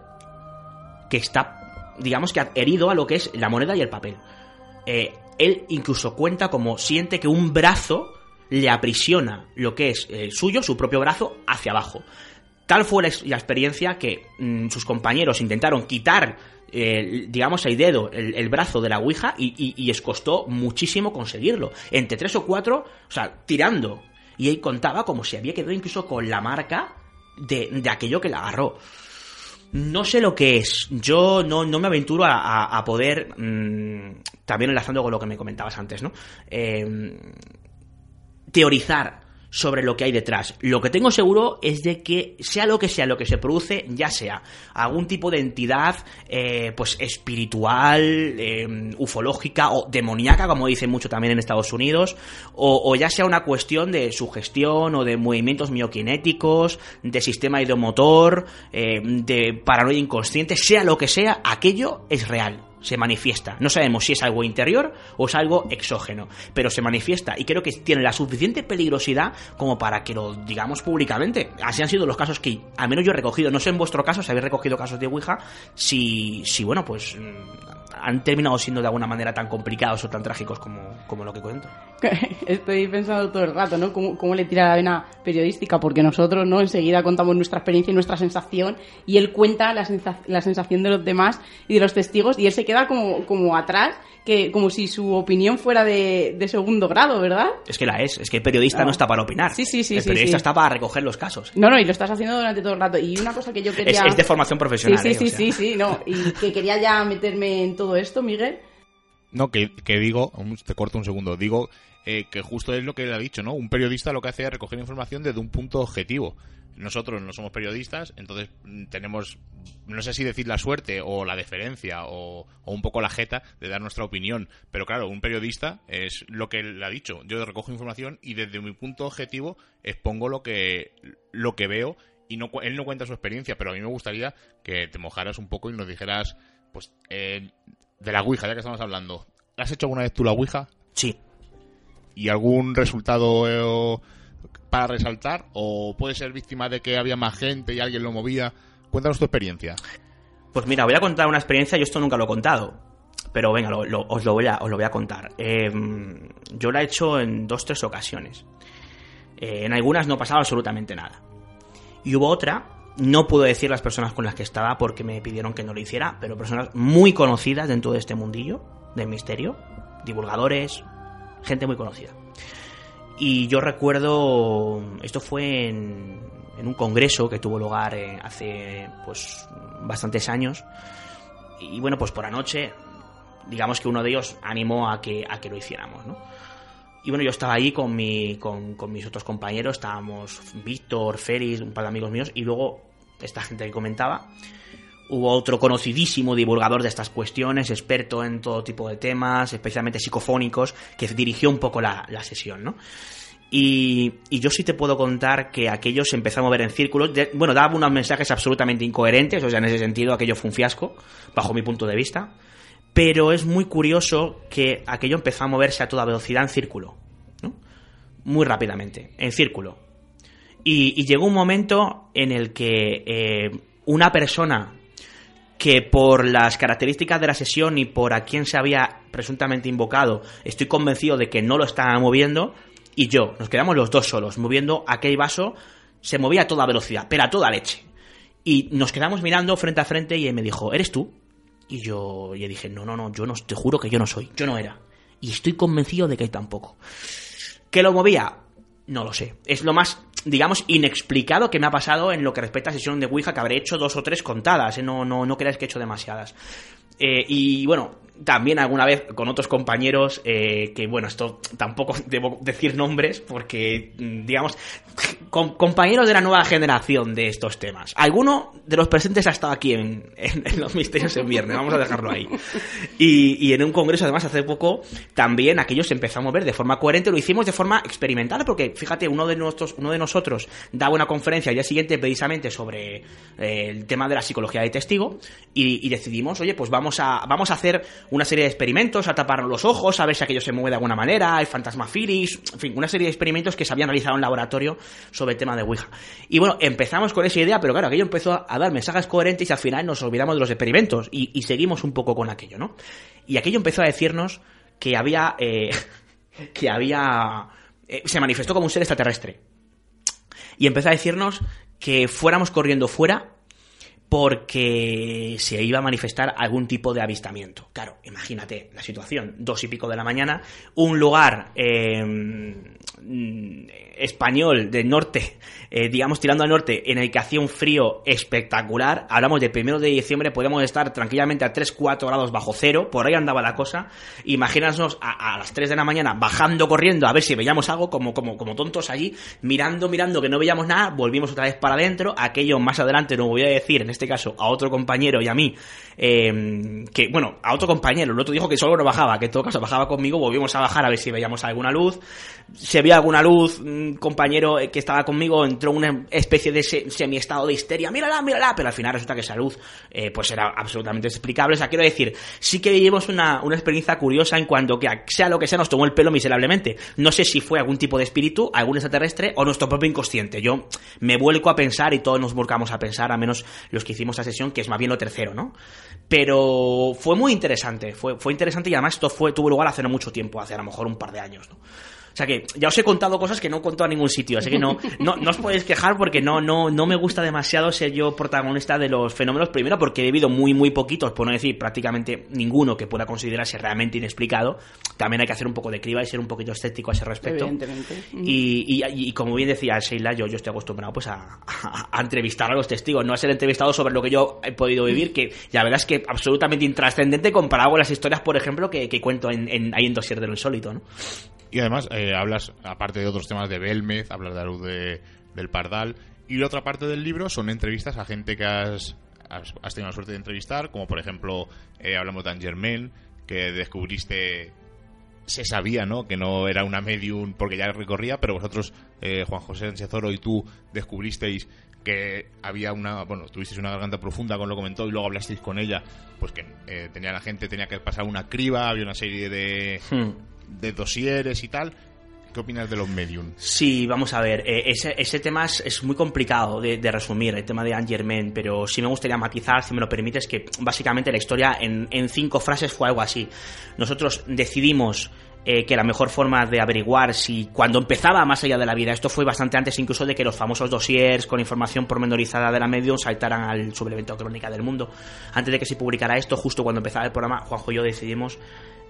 Que está, digamos que herido a lo que es la moneda y el papel. Eh, él incluso cuenta como siente que un brazo le aprisiona lo que es el suyo, su propio brazo, hacia abajo. Tal fue la, ex- la experiencia que mm, sus compañeros intentaron quitar, eh, digamos, el dedo, el, brazo de la Ouija y, y- y les costó muchísimo conseguirlo. Entre tres o cuatro, o sea, tirando. Y él contaba como si había quedado incluso con la marca de, de aquello que le agarró. No sé lo que es. Yo no, no me aventuro a poder. mm, también enlazando con lo que me comentabas antes, ¿no? Eh, teorizar sobre lo que hay detrás. Lo que tengo seguro es de que sea lo que sea lo que se produce, ya sea algún tipo de entidad eh, pues espiritual, eh, ufológica o demoníaca, como dicen mucho también en Estados Unidos, o, ya sea una cuestión de sugestión o de movimientos mioquinéticos, de sistema ideomotor, eh, de paranoia inconsciente, sea lo que sea, aquello es real se manifiesta. No sabemos si es algo interior o es algo exógeno, pero se manifiesta y creo que tiene la suficiente peligrosidad como para que lo digamos públicamente. Así han sido los casos que al menos yo he recogido. No sé en vuestro caso si habéis recogido casos de Ouija, si, si bueno, pues mm, han terminado siendo de alguna manera tan complicados o tan trágicos como, como lo que cuento. <laughs> Estoy pensando todo el rato, ¿no? ¿Cómo, cómo le tira la vena periodística? Porque nosotros, ¿no? Enseguida contamos nuestra experiencia y nuestra sensación y él cuenta la, sensa- la sensación de los demás y de los testigos y él se queda como, como atrás, que como si su opinión fuera de, de segundo grado, ¿verdad? Es que la es, es que el periodista Ah. no está para opinar. Sí, sí, sí, El sí, periodista sí. está para recoger los casos. No, no, y lo estás haciendo durante todo el rato. Y una cosa que yo Es, quería... es de formación Sí, profesional. sí, ¿eh? sí, O sea. sí, sí, no. Y que quería ya meterme en todo esto, Miguel. No, que, que digo, te corto un segundo, digo eh, que justo es lo que él ha dicho, ¿no? Un periodista lo que hace es recoger información desde un punto objetivo. Nosotros no somos periodistas, entonces mm, tenemos, no sé si decir la suerte o la deferencia o, un poco la jeta de dar nuestra opinión. Pero claro, un periodista es lo que él ha dicho. Yo recojo información y desde mi punto objetivo expongo lo que, lo que veo y no, él no cuenta su experiencia, pero a mí me gustaría que te mojaras un poco y nos dijeras, pues, eh, de la Ouija, ya que estamos hablando. ¿Has hecho alguna vez tú la Ouija? Sí. ¿Y algún resultado eh, para resaltar? ¿O puede ser víctima de que había más gente y alguien lo movía? Cuéntanos tu experiencia. Pues mira, voy a contar una experiencia, yo esto nunca lo he contado. Pero venga, lo- lo- os, lo voy a, os lo voy a contar. Eh, yo la he hecho en dos, tres ocasiones. Eh, en algunas no pasaba absolutamente nada. Y hubo otra, no puedo decir las personas con las que estaba porque me pidieron que no lo hiciera, pero personas muy conocidas dentro de este mundillo del misterio, divulgadores, gente muy conocida. Y yo recuerdo, esto fue en, en un congreso que tuvo lugar eh, hace pues bastantes años. Y bueno, pues por anoche, digamos que uno de ellos animó a que, a que lo hiciéramos, ¿no? Y bueno, yo estaba ahí con, mi, con, con mis otros compañeros, estábamos Víctor, Feris, un par de amigos míos, y luego esta gente que comentaba. hubo otro conocidísimo divulgador de estas cuestiones, experto en todo tipo de temas, especialmente psicofónicos, que dirigió un poco la, la sesión, ¿no? Y, y, yo sí te puedo contar que aquello se empezó a mover en círculos. Bueno, daba unos mensajes absolutamente incoherentes, o sea, en ese sentido aquello fue un fiasco, bajo mi punto de vista. Pero es muy curioso que aquello empezó a moverse a toda velocidad en círculo, ¿no? Muy rápidamente, en círculo. Y, llegó un momento en el que eh, una persona que por las características de la sesión y por a quién se había presuntamente invocado, estoy convencido de que no lo estaba moviendo, y yo, nos quedamos los dos solos, moviendo aquel vaso, se movía a toda velocidad, pero a toda leche. Y nos quedamos mirando frente a frente y él me dijo, ¿eres tú? Y yo le dije, no, no, no, yo no, te juro que yo no soy, yo no era. Y estoy convencido de que tampoco. ¿Qué lo movía? No lo sé. Es lo más, digamos, inexplicado que me ha pasado en lo que respecta a sesión de Ouija, que habré hecho dos o tres contadas, ¿eh? no, no, no creáis que he hecho demasiadas. Eh, y bueno, también alguna vez con otros compañeros, eh, que bueno, esto tampoco <laughs> debo decir nombres, porque, mm, digamos, com compañeros de la nueva generación de estos temas. Alguno de los presentes ha estado aquí en, los misterios en viernes, vamos a dejarlo ahí. Y, en un congreso, además, hace poco, también aquello se empezó a mover de forma coherente, lo hicimos de forma experimental, porque fíjate, uno de, nuestros, uno de nosotros daba una conferencia al día siguiente precisamente sobre eh, el tema de la psicología de testigo, y, y decidimos, oye, pues vamos a, vamos a hacer una serie de experimentos, a tapar los ojos, a ver si aquello se mueve de alguna manera, hay fantasma firis, en fin, una serie de experimentos que se habían realizado en laboratorio sobre el tema de Ouija. Y bueno, empezamos con esa idea, pero claro, aquello empezó a dar mensajes coherentes y al final nos olvidamos de los experimentos y, seguimos un poco con aquello, ¿no? Y aquello empezó a decirnos que había... Eh, <laughs> que había... Eh, se manifestó como un ser extraterrestre. Y empezó a decirnos que fuéramos corriendo fuera porque se iba a manifestar algún tipo de avistamiento. Claro, imagínate la situación, dos y pico de la mañana, un lugar eh, español del norte, eh, digamos tirando al norte, en el que hacía un frío espectacular, hablamos de primero de diciembre, podíamos estar tranquilamente a 3-4 grados bajo cero, por ahí andaba la cosa, imagínanos a, las 3 de la mañana bajando corriendo a ver si veíamos algo, como, como, como tontos allí, mirando, mirando que no veíamos nada, volvimos otra vez para adentro, aquello más adelante no voy a decir, en este caso a otro compañero y a mí, eh, que bueno, a otro compañero, el otro dijo que solo no bajaba, que en todo caso bajaba conmigo, volvimos a bajar a ver si veíamos alguna luz, si alguna luz, un compañero que estaba conmigo entró en una especie de semi-estado de histeria, mírala, mírala, pero al final resulta que esa luz eh, pues era absolutamente explicable, o sea, quiero decir, sí que vivimos una, una experiencia curiosa en cuanto que sea lo que sea nos tomó el pelo miserablemente, no sé si fue algún tipo de espíritu, algún extraterrestre o nuestro propio inconsciente, yo me vuelco a pensar y todos nos volcamos a pensar, a menos los que hicimos esa sesión, que es más bien lo tercero, ¿no? Pero fue muy interesante, fue, fue interesante y además esto fue, tuvo lugar hace no mucho tiempo, hace a lo mejor un par de años, ¿no? O sea que ya os he contado cosas que no he contado a ningún sitio, así que no, no, no os podéis quejar porque no, no, no me gusta demasiado ser yo protagonista de los fenómenos. Primero porque he vivido muy, muy poquitos, por no decir prácticamente ninguno que pueda considerarse realmente inexplicado. También hay que hacer un poco de criba y ser un poquito escéptico a ese respecto. Evidentemente. Y, y, y como bien decía Sheila, yo, yo estoy acostumbrado pues a, a, a, entrevistar a los testigos, no a ser entrevistado sobre lo que yo he podido vivir, que la verdad es que absolutamente intrascendente comparado con las historias, por ejemplo, que, que cuento en, en, ahí en Dosier de lo Insólito, ¿no? Y además eh, hablas, aparte de otros temas de Belmez, hablas de la luz de, del Pardal. Y la otra parte del libro son entrevistas a gente que has, has, has tenido la suerte de entrevistar, como por ejemplo eh, hablamos de Angermain, que descubriste, se sabía, ¿no? Que no era una medium porque ya recorría, pero vosotros, eh, Juan José Sánchez Oro y tú, descubristeis que había una, bueno, tuvisteis una garganta profunda, con lo comentó, y luego hablasteis con ella, pues que eh, tenía la gente, tenía que pasar una criba, había una serie de... Hmm de dosieres y tal. ¿Qué opinas de los medium? Sí, vamos a ver, eh, ese, ese, tema es, muy complicado de, de, resumir, el tema de Angerman, pero sí me gustaría matizar, si me lo permites, que básicamente la historia en, en cinco frases fue algo así. Nosotros decidimos eh, que la mejor forma de averiguar si cuando empezaba más allá de la vida, esto fue bastante antes incluso de que los famosos dossiers con información pormenorizada de la medium saltaran al suplemento crónica del mundo. Antes de que se publicara esto, justo cuando empezaba el programa, Juanjo y yo decidimos...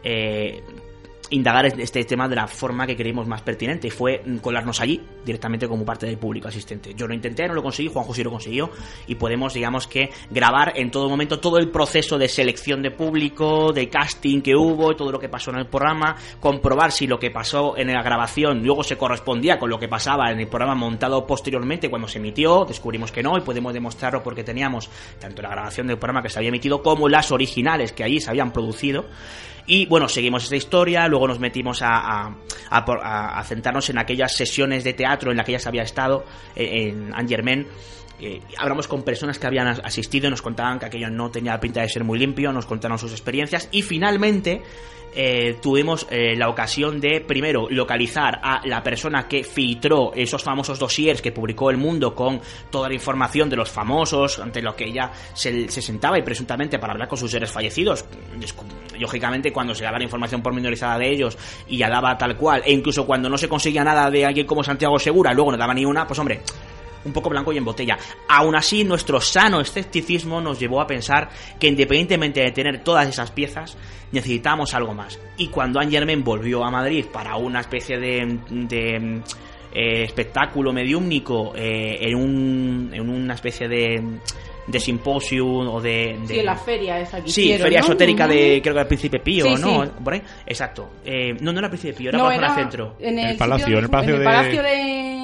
Eh, indagar este tema de la forma que creímos más pertinente y fue mm, colarnos allí directamente como parte del público asistente. Yo lo intenté, no lo conseguí, Juan José lo consiguió y podemos, digamos que, grabar en todo momento todo el proceso de selección de público, de casting que hubo, todo lo que pasó en el programa, comprobar si lo que pasó en la grabación luego se correspondía con lo que pasaba en el programa montado posteriormente cuando se emitió, descubrimos que no y podemos demostrarlo porque teníamos tanto la grabación del programa que se había emitido como las originales que allí se habían producido. Y bueno, seguimos esta historia, luego nos metimos a, a, centrarnos en aquellas sesiones de teatro en las que ya se había estado, en, en Germain. Eh, hablamos con personas que habían asistido y nos contaban que aquello no tenía pinta de ser muy limpio, nos contaron sus experiencias y finalmente eh, tuvimos eh, la ocasión de, primero, localizar a la persona que filtró esos famosos dossiers que publicó El Mundo con toda la información de los famosos, ante lo que ella se, sentaba y presuntamente para hablar con sus seres fallecidos. Lógicamente, cuando se daba la información pormenorizada de ellos y ya daba tal cual, e incluso cuando no se conseguía nada de alguien como Santiago Segura, luego no daba ni una, pues hombre, un poco blanco y en botella. Aún así, nuestro sano escepticismo nos llevó a pensar que independientemente de tener todas esas piezas, necesitamos algo más. Y cuando Angermen volvió a Madrid para una especie de, de eh, espectáculo mediúmnico eh, en, un, en una especie de de simposium o de, Sí, la feria esa que Sí, feria esotérica de, creo que era Príncipe Pío, ¿no? Por ahí. Exacto. Eh, no, no era Príncipe Pío, era no, por era centro. En el, palacio, en el palacio, en el palacio de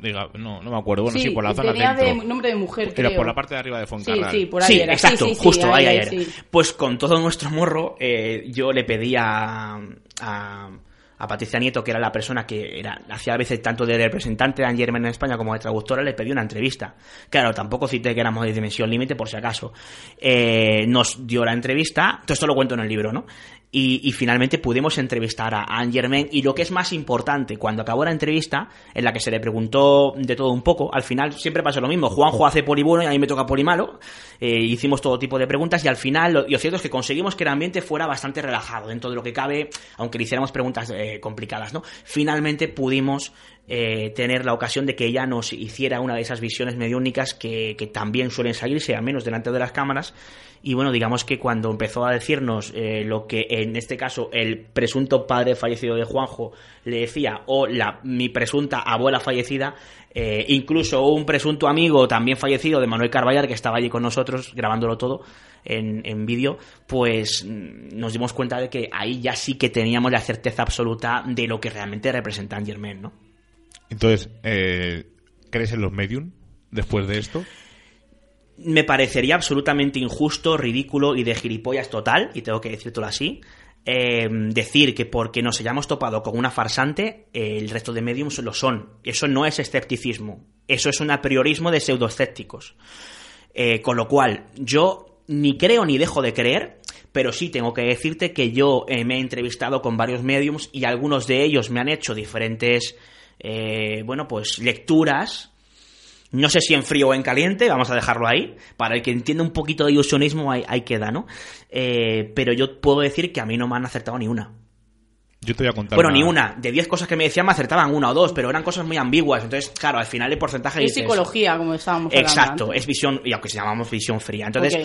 no, no me acuerdo. Bueno, sí, por la zona tenía de nombre de mujer, Era por la parte de arriba de Foncarral. Sí, sí, por ahí era. exacto, justo, ahí, ahí, Pues con todo nuestro morro, eh, yo le pedía a, a Patricia Nieto, que era la persona que era, hacía a veces tanto de representante de Angermen en España como de traductora, le pedí una entrevista. Claro, tampoco cité que éramos de dimensión límite por si acaso. Eh, nos dio la entrevista, todo esto lo cuento en el libro, ¿no? Y, finalmente pudimos entrevistar a Anne y lo que es más importante, cuando acabó la entrevista, en la que se le preguntó de todo un poco, al final siempre pasa lo mismo, Juanjo hace poli bueno y a mí me toca poli malo, eh, hicimos todo tipo de preguntas y al final lo, cierto es que conseguimos que el ambiente fuera bastante relajado dentro de lo que cabe, aunque le hiciéramos preguntas eh, complicadas, ¿no? Finalmente pudimos eh, tener la ocasión de que ella nos hiciera una de esas visiones mediúnicas que, también suelen salirse, al menos delante de las cámaras, y bueno, digamos que cuando empezó a decirnos eh, lo que en este caso el presunto padre fallecido de Juanjo le decía, o la, mi presunta abuela fallecida, eh, incluso un presunto amigo también fallecido de Manuel Carballar, que estaba allí con nosotros grabándolo todo en, vídeo, pues mm, nos dimos cuenta de que ahí ya sí que teníamos la certeza absoluta de lo que realmente representa Germain, ¿no? Entonces, eh, ¿crees en los medium después de esto? me parecería absolutamente injusto, ridículo y de gilipollas total, y tengo que decírtelo así, eh, decir que porque nos hayamos topado con una farsante, el resto de mediums lo son. Eso no es escepticismo, eso es un apriorismo de pseudoescépticos. Eh, con lo cual, yo ni creo ni dejo de creer, pero sí tengo que decirte que yo eh, me he entrevistado con varios mediums y algunos de ellos me han hecho diferentes, bueno, pues lecturas no sé si en frío o en caliente, vamos a dejarlo ahí. Para el que entienda un poquito de ilusionismo, ahí, queda, ¿no? Eh, pero yo puedo decir que a mí no me han acertado ni una. Yo te voy a contar. Bueno, ni una. De 10 cosas que me decían me acertaban una o dos, pero eran cosas muy ambiguas. Entonces, claro, al final el porcentaje. Es psicología, como estábamos hablando. Exacto, es visión, y aunque se llamamos visión fría. Entonces,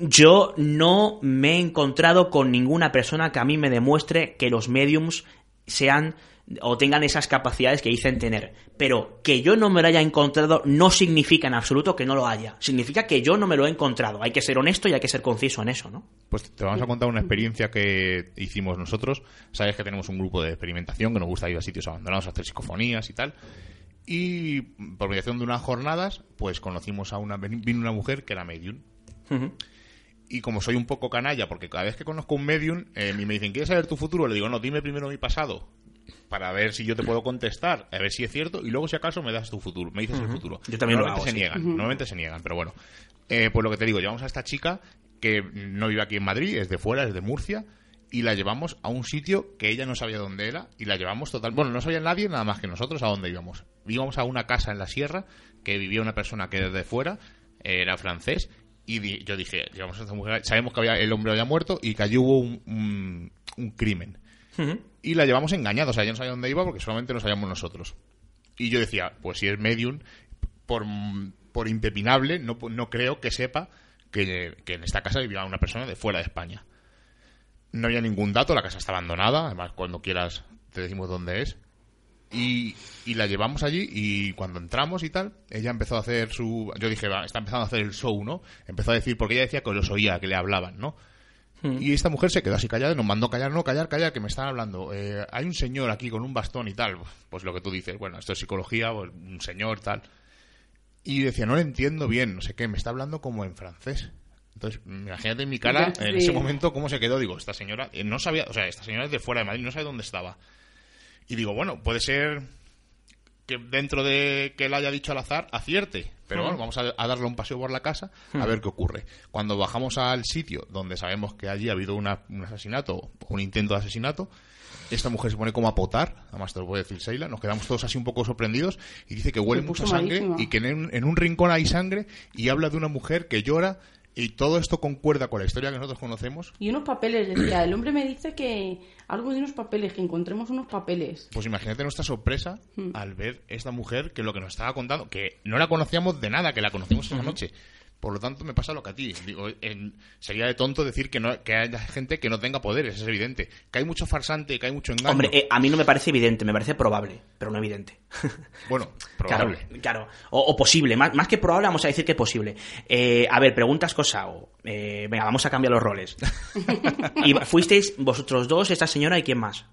yo no me he encontrado con ninguna persona que a mí me demuestre que los mediums sean o tengan esas capacidades que dicen tener. Pero que yo no me lo haya encontrado no significa en absoluto que no lo haya. Significa que yo no me lo he encontrado. Hay que ser honesto y hay que ser conciso en eso, ¿no? Pues te vamos a contar una experiencia que hicimos nosotros. Sabes que tenemos un grupo de experimentación que nos gusta ir a sitios abandonados a hacer psicofonías y tal. Y por mediación de unas jornadas, pues conocimos a una... Vino una mujer que era medium. y como soy un poco canalla, porque cada vez que conozco un medium, eh, me dicen, ¿quieres saber tu futuro? Le digo, no, dime primero mi pasado para ver si yo te puedo contestar, a ver si es cierto, y luego si acaso me das tu futuro, me dices el futuro. Yo también normalmente lo se niegan, normalmente se niegan, pero bueno. Eh, pues lo que te digo, llevamos a esta chica que no vive aquí en Madrid, es de fuera, es de Murcia, y la llevamos a un sitio que ella no sabía dónde era, y la llevamos total, bueno, no sabía nadie nada más que nosotros a dónde íbamos. Íbamos a una casa en la sierra que vivía una persona que desde fuera era francés, y yo dije, llevamos a esta mujer, sabemos que había, el hombre había muerto y que allí hubo un, un crimen y la llevamos engañada. O sea, ella no sabía dónde iba porque solamente no sabíamos nosotros. Y yo decía, pues si es medium, por, por impepinable, no, no creo que sepa que, en esta casa vivía una persona de fuera de España. No había ningún dato, la casa está abandonada, además cuando quieras te decimos dónde es. Y, y la llevamos allí y cuando entramos y tal, ella empezó a hacer su... Yo dije, está empezando a hacer el show, ¿no? Empezó a decir, porque ella decía que los oía, que le hablaban, ¿no? Y esta mujer se quedó así callada y nos mandó callar, no, callar, callar, que me están hablando. Eh, hay un señor aquí con un bastón y tal. Pues lo que tú dices, bueno, esto es psicología, pues, un señor, tal. Y decía, no le entiendo bien, no sé qué, me está hablando como en francés. Entonces, imagínate en mi cara, en ese momento, cómo se quedó. Digo, esta señora, eh, no sabía, o sea, esta señora es de fuera de Madrid, no sabe dónde estaba. Y digo, bueno, puede ser que dentro de que él haya dicho al azar, acierte. Pero bueno, vamos a, a darle un paseo por la casa a ver qué ocurre. Cuando bajamos al sitio donde sabemos que allí ha habido una- un asesinato, un intento de asesinato, esta mujer se pone como a potar, además te lo puede decir Seila, nos quedamos todos así un poco sorprendidos y dice que huele mucha sangre y que en un rincón hay sangre y habla de una mujer que llora y todo esto concuerda con la historia que nosotros conocemos. Y unos papeles, decía. El hombre me dice que algo de unos papeles, que encontremos unos papeles. Pues imagínate nuestra sorpresa al ver esta mujer que lo que nos estaba contando, que no la conocíamos de nada, que la conocimos esa noche. Por lo tanto, me pasa lo que a ti. Digo, en- sería de tonto decir que, no, que haya gente que no tenga poderes, es evidente. Que hay mucho farsante, que hay mucho engaño. Hombre, eh, a mí no me parece evidente, me parece probable, pero no evidente. <laughs> bueno, probable. Claro, claro. O, o posible, más, más que probable, vamos a decir que posible. Eh, a ver, preguntas cosa o. Eh, venga, vamos a cambiar los roles. <laughs> y fuisteis vosotros dos, esta señora y quién más.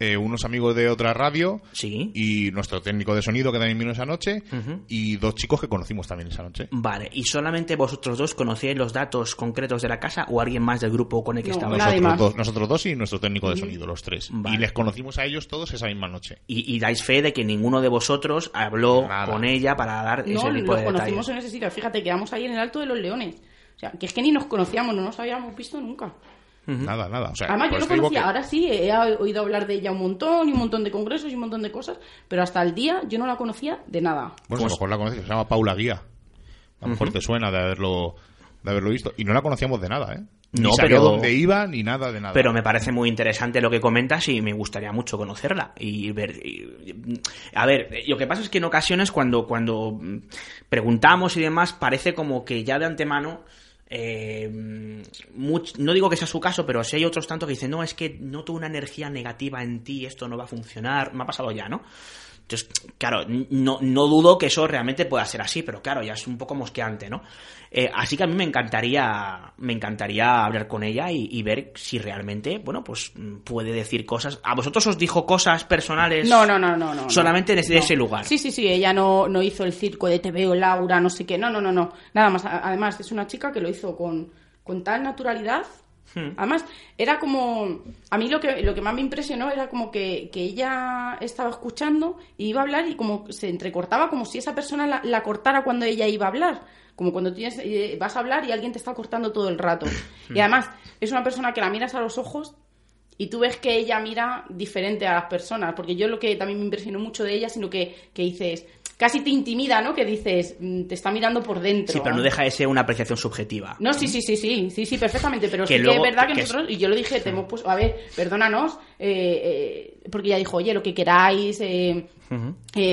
Eh, unos amigos de otra radio Sí. y nuestro técnico de sonido que también vino esa noche y dos chicos que conocimos también esa noche. Vale, ¿y solamente vosotros dos conocíais los datos concretos de la casa o alguien más del grupo con el que No, estabais? nadie Nosotros más. dos, nosotros dos y nuestro técnico de sonido, los tres. Vale. Y les conocimos a ellos todos esa misma noche. Y, y dais fe de que ninguno de vosotros habló Nada. con ella para dar ese No, tipo los de conocimos detalles. en ese sitio. Fíjate, quedamos ahí en el Alto de los Leones. O sea, que es que ni nos conocíamos, no nos habíamos visto nunca. Nada, nada. O sea, Además, yo no conocía. que- Ahora sí, he oído hablar de ella un montón, y un montón de congresos y un montón de cosas, pero hasta el día yo no la conocía de nada. Bueno, a lo mejor la conoces, se llama Paula Guía. A lo mejor te suena de haberlo, de haberlo visto. Y no la conocíamos de nada, ¿eh? Ni No, sabía pero- dónde iba, ni nada de nada. Pero me parece muy interesante lo que comentas y me gustaría mucho conocerla y ver. y- a ver, lo que pasa es que en ocasiones cuando, cuando mm, preguntamos y demás parece como que ya de antemano. Eh, no digo que sea su caso, pero si hay otros tantos que dicen, no, es que noto una energía negativa en ti, esto no va a funcionar, me ha pasado ya, ¿no? Entonces, claro, no, no dudo que eso realmente pueda ser así, pero claro, ya es un poco mosqueante, ¿no? Eh, así que a mí me encantaría, me encantaría hablar con ella y, y ver si realmente, bueno, pues mm, puede decir cosas. ¿A vosotros os dijo cosas personales? No, no, no, no. no Solamente en ese, No. ese lugar. Sí, sí, sí, ella no, no hizo el circo de te veo Laura, no sé qué. No, no, no, no. Nada más. Además, es una chica que lo hizo con, con tal naturalidad. Hmm. Además, era como. A mí lo que, lo que más me impresionó era como que, que ella estaba escuchando y iba a hablar y como se entrecortaba, como si esa persona la, la cortara cuando ella iba a hablar. Como cuando tienes, eh, vas a hablar y alguien te está cortando todo el rato. <laughs> Y además, es una persona que la miras a los ojos y tú ves que ella mira diferente a las personas, porque yo lo que también me impresionó mucho de ella, sino que, que dices, casi te intimida, ¿no? Que dices, mm, te está mirando por dentro. Sí, pero no deja de ser una apreciación subjetiva. No, sí, sí, sí, sí, sí, sí, perfectamente, pero Que sí luego- que es verdad que, que nosotros, y yo lo dije, te hemos puesto, a ver, perdónanos, eh, eh, porque ella dijo, oye, lo que queráis, eh,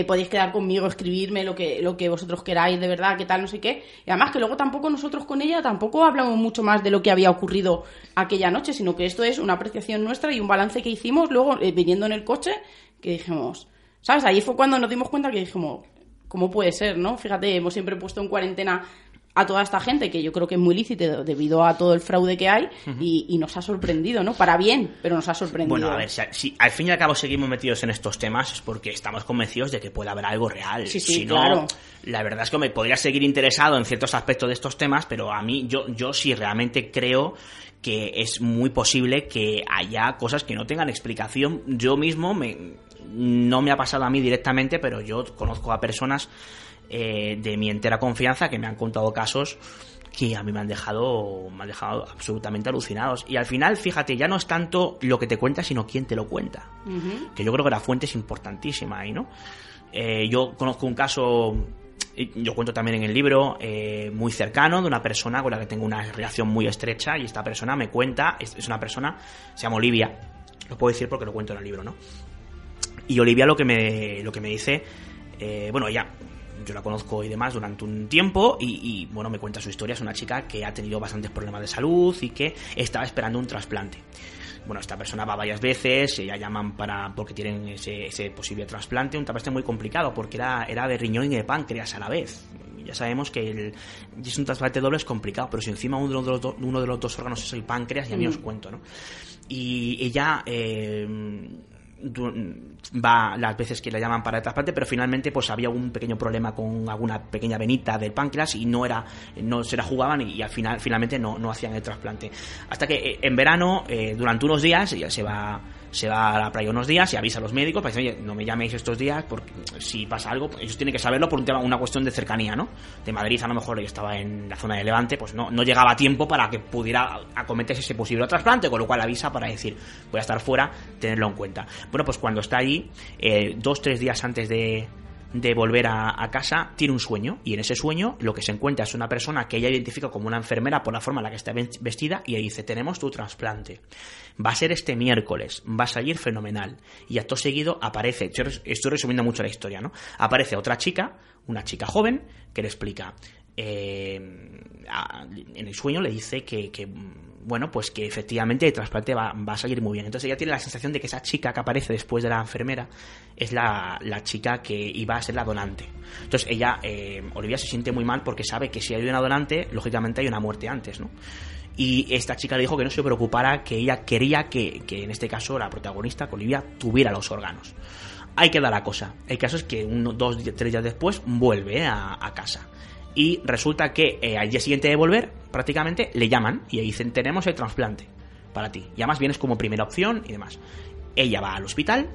podéis quedar conmigo, escribirme lo que, lo que vosotros queráis, de verdad, qué tal, no sé qué. Y además que luego tampoco nosotros con ella tampoco hablamos mucho más de lo que había ocurrido aquella noche, sino que esto es una apreciación nuestra y un balance que hicimos luego viniendo en el coche, que dijimos, ¿sabes? Ahí fue cuando nos dimos cuenta que dijimos, ¿cómo puede ser, no? Fíjate, hemos siempre puesto en cuarentena a toda esta gente, que yo creo que es muy lícito debido a todo el fraude que hay, y, y nos ha sorprendido, ¿no? Para bien, pero nos ha sorprendido. Bueno, a ver, si, si al fin y al cabo seguimos metidos en estos temas es porque estamos convencidos de que puede haber algo real. Sí, sí, si no, claro. la verdad es que me podría seguir interesado en ciertos aspectos de estos temas, pero a mí yo, yo sí realmente creo que es muy posible que haya cosas que no tengan explicación. Yo mismo me, no me ha pasado a mí directamente, pero yo conozco a personas eh, de mi entera confianza que me han contado casos que a mí me han dejado me han dejado absolutamente alucinados. Y al final fíjate ya no es tanto lo que te cuenta sino quién te lo cuenta. Que yo creo que la fuente es importantísima ahí no Eh, yo conozco un caso yo cuento también en el libro eh, muy cercano de una persona con la que tengo una relación muy estrecha y esta persona me cuenta es, es una persona se llama Olivia. Lo puedo decir porque lo cuento en el libro no y Olivia lo que me lo que me dice eh, bueno ella yo la conozco y demás durante un tiempo y, y, bueno, me cuenta su historia. Es una chica que ha tenido bastantes problemas de salud y que estaba esperando un trasplante. Bueno, esta persona va varias veces, ya llaman para porque tienen ese, ese posible trasplante, un trasplante muy complicado porque era, era de riñón y de páncreas a la vez. Ya sabemos que el, es un trasplante doble es complicado, pero si encima uno de los, do- uno de los dos órganos es el páncreas, ya ni os cuento, ¿no? Y ella eh, va las veces que la llaman para el trasplante, pero finalmente pues había un pequeño problema con alguna pequeña venita del páncreas y no era no se la jugaban y, al final finalmente no, no hacían el trasplante. Hasta que eh, en verano, eh, durante unos días, ella se va se va a la playa unos días y avisa a los médicos para decir, oye, no me llaméis estos días porque si pasa algo, ellos tienen que saberlo por un tema, una cuestión de cercanía, ¿no? De Madrid a lo mejor ella estaba en la zona de Levante, pues no, no llegaba a tiempo para que pudiera acometerse ese posible trasplante, con lo cual avisa para decir, voy a estar fuera, tenerlo en cuenta. Bueno, pues cuando está allí, eh, dos, tres días antes de, de volver a, casa, tiene un sueño. Y en ese sueño lo que se encuentra es una persona que ella identifica como una enfermera por la forma en la que está vestida y ella dice, tenemos tu trasplante. Va a ser este miércoles, va a salir fenomenal. Y acto seguido aparece, estoy resumiendo mucho la historia, ¿no? Aparece otra chica, una chica joven, que le explica, eh, en el sueño le dice que, bueno, pues que efectivamente el trasplante va, a salir muy bien. Entonces ella tiene la sensación de que esa chica que aparece después de la enfermera es la, chica que iba a ser la donante. Entonces ella, eh, Olivia se siente muy mal porque sabe que si hay una donante, lógicamente hay una muerte antes, ¿no? Y esta chica le dijo que no se preocupara, que ella quería que, en este caso la protagonista, Olivia, tuviera los órganos. Ahí queda la cosa. El caso es que uno, dos, tres días después vuelve eh, a casa. Y resulta que eh, al día siguiente de volver, prácticamente, le llaman y dicen, tenemos el trasplante para ti. Y además vienes como primera opción y demás. Ella va al hospital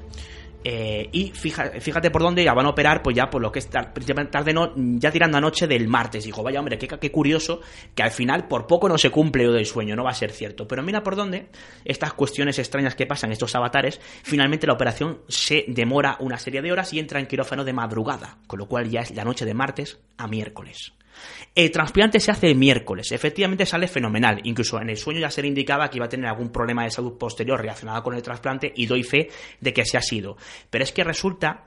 eh, y fíjate por dónde ya van a operar, pues ya por lo que es tar- tarde, no, ya tirando a noche del martes. Dijo, vaya hombre, qué, qué curioso que al final por poco no se cumple lo del sueño, no va a ser cierto. Pero mira por dónde estas cuestiones extrañas que pasan, estos avatares, finalmente la operación se demora una serie de horas y entra en quirófano de madrugada, con lo cual ya es la noche de martes a miércoles. El trasplante se hace el miércoles, efectivamente sale fenomenal, incluso en el sueño ya se le indicaba que iba a tener algún problema de salud posterior relacionado con el trasplante y doy fe de que así ha sido. Pero es que resulta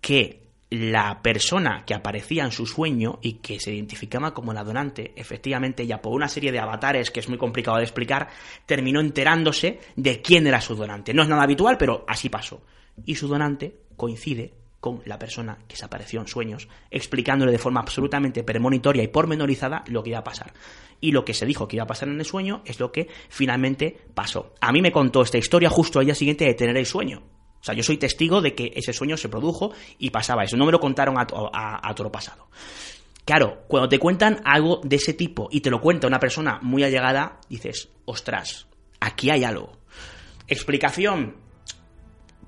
que la persona que aparecía en su sueño y que se identificaba como la donante, efectivamente ya por una serie de avatares que es muy complicado de explicar, terminó enterándose de quién era su donante. No es nada habitual, pero así pasó. Y su donante coincide con la persona que se apareció en sueños, explicándole de forma absolutamente premonitoria y pormenorizada lo que iba a pasar. Y lo que se dijo que iba a pasar en el sueño es lo que finalmente pasó. A mí me contó esta historia justo al día siguiente de tener el sueño. O sea, yo soy testigo de que ese sueño se produjo y pasaba eso. No me lo contaron a, a, a pasado. Claro, cuando te cuentan algo de ese tipo y te lo cuenta una persona muy allegada, dices, ostras, aquí hay algo. Explicación,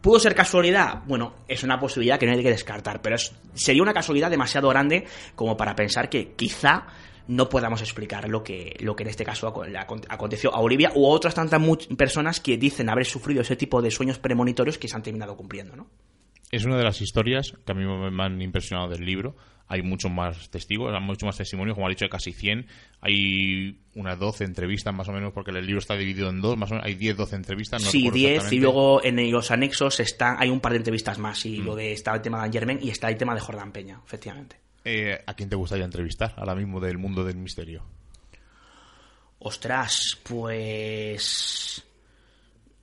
¿Pudo ser casualidad? Bueno, es una posibilidad que no hay que descartar, pero sería una casualidad demasiado grande como para pensar que quizá no podamos explicar lo que, lo que en este caso aconteció a Olivia u otras tantas personas que dicen haber sufrido ese tipo de sueños premonitorios que se han terminado cumpliendo, ¿no? Es una de las historias que a mí me han impresionado del libro. Hay muchos más testigos, hay muchos más testimonios, como ha dicho, casi 100. Hay unas 12 entrevistas más o menos, porque el libro está dividido en dos, más o menos hay 10, 12 entrevistas. No sí, 10, y luego en los anexos están, hay un par de entrevistas más, y mm. lo de está el tema de Germain y está el tema de Jordán Peña, efectivamente. Eh, ¿A quién te gustaría entrevistar ahora mismo del mundo del misterio? Ostras, pues...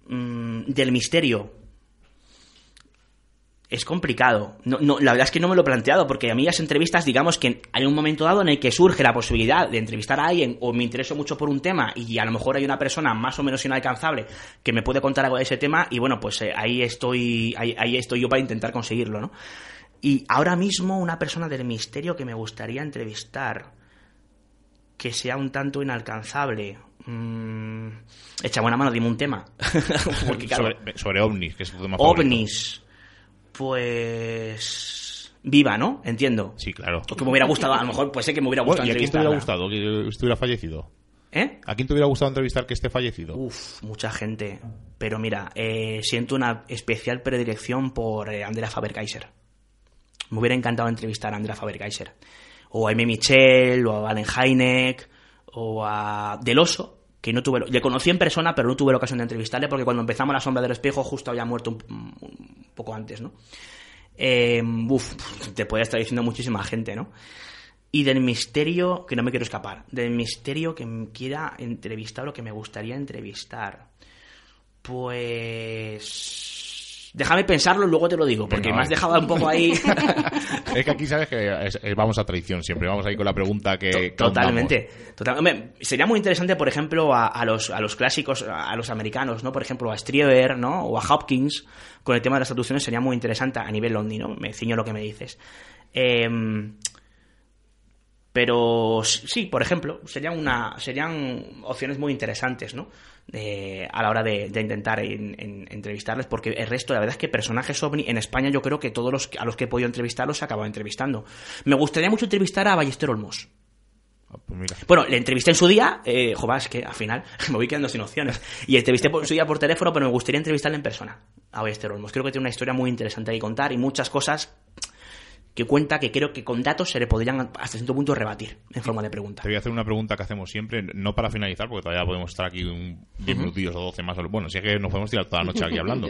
Mmm, del misterio. Es complicado. No, no, la verdad es que no me lo he planteado, porque a mí las entrevistas, digamos que hay un momento dado en el que surge la posibilidad de entrevistar a alguien o me intereso mucho por un tema y a lo mejor hay una persona más o menos inalcanzable que me puede contar algo de ese tema y bueno, pues eh, ahí estoy ahí, ahí, estoy yo para intentar conseguirlo, ¿no? Y ahora mismo una persona del misterio que me gustaría entrevistar que sea un tanto inalcanzable. Mm, echa buena mano, dime un tema. <laughs> porque, claro, sobre, sobre, ovnis, que es tu tema ovnis. Favorito. Pues. Viva, ¿no? Entiendo. Sí, claro. Porque me hubiera gustado, a lo mejor puede ser que me hubiera gustado bueno, ¿Y a quién te hubiera gustado que estuviera fallecido? ¿Eh? ¿A quién te hubiera gustado entrevistar que esté fallecido? Uf, mucha gente. Pero mira, eh, siento una especial predilección por eh, Andrea Faber-Kaiser. Me hubiera encantado entrevistar a Andrea Faber-Kaiser. O a M. Michel, o a Valen Heineck, o a Del Oso, que no tuve, le conocí en persona, pero no tuve la ocasión de entrevistarle porque cuando empezamos La Sombra del Espejo justo había muerto un, poco antes, ¿no? Eh, uf, te puede estar diciendo muchísima gente, ¿no? Y del misterio, que no me quiero escapar, del misterio que quiera entrevistar o que me gustaría entrevistar. Pues... Déjame pensarlo, luego te lo digo, porque Venga, me has dejado un poco ahí... <laughs> Es que aquí sabes que es- es- vamos a traición siempre, vamos ahí con la pregunta que... Totalmente. Total- hombre, sería muy interesante, por ejemplo, a, a los, a los clásicos, a los americanos, ¿no? Por ejemplo, a Strieber, ¿no? O a Hopkins, con el tema de las traducciones sería muy interesante a nivel londino. Me ciño lo que me dices. Em, pero sí, por ejemplo, serían, una, serían opciones muy interesantes, ¿no? De- a la hora de, de intentar en- en- entrevistarles, porque el resto, la verdad es que personajes ovni en España, yo creo que todos los a los que he podido entrevistarlos se acabado entrevistando. Me gustaría mucho entrevistar a Ballester Olmos. Ah, pues. Bueno, le entrevisté en su día, eh, es que al final <laughs> me voy quedando sin opciones. Y entrevisté por, su día por teléfono, pero me gustaría entrevistarle en persona a Ballester Olmos. Creo que tiene una historia muy interesante que contar y muchas cosas que cuenta que creo que con datos se le podrían hasta cierto punto rebatir en forma de pregunta. Te voy a hacer una pregunta que hacemos siempre, no para finalizar, porque todavía podemos estar aquí un 10 minutillos o 12 más. o- Bueno, si es que nos podemos tirar toda la noche aquí <laughs> hablando.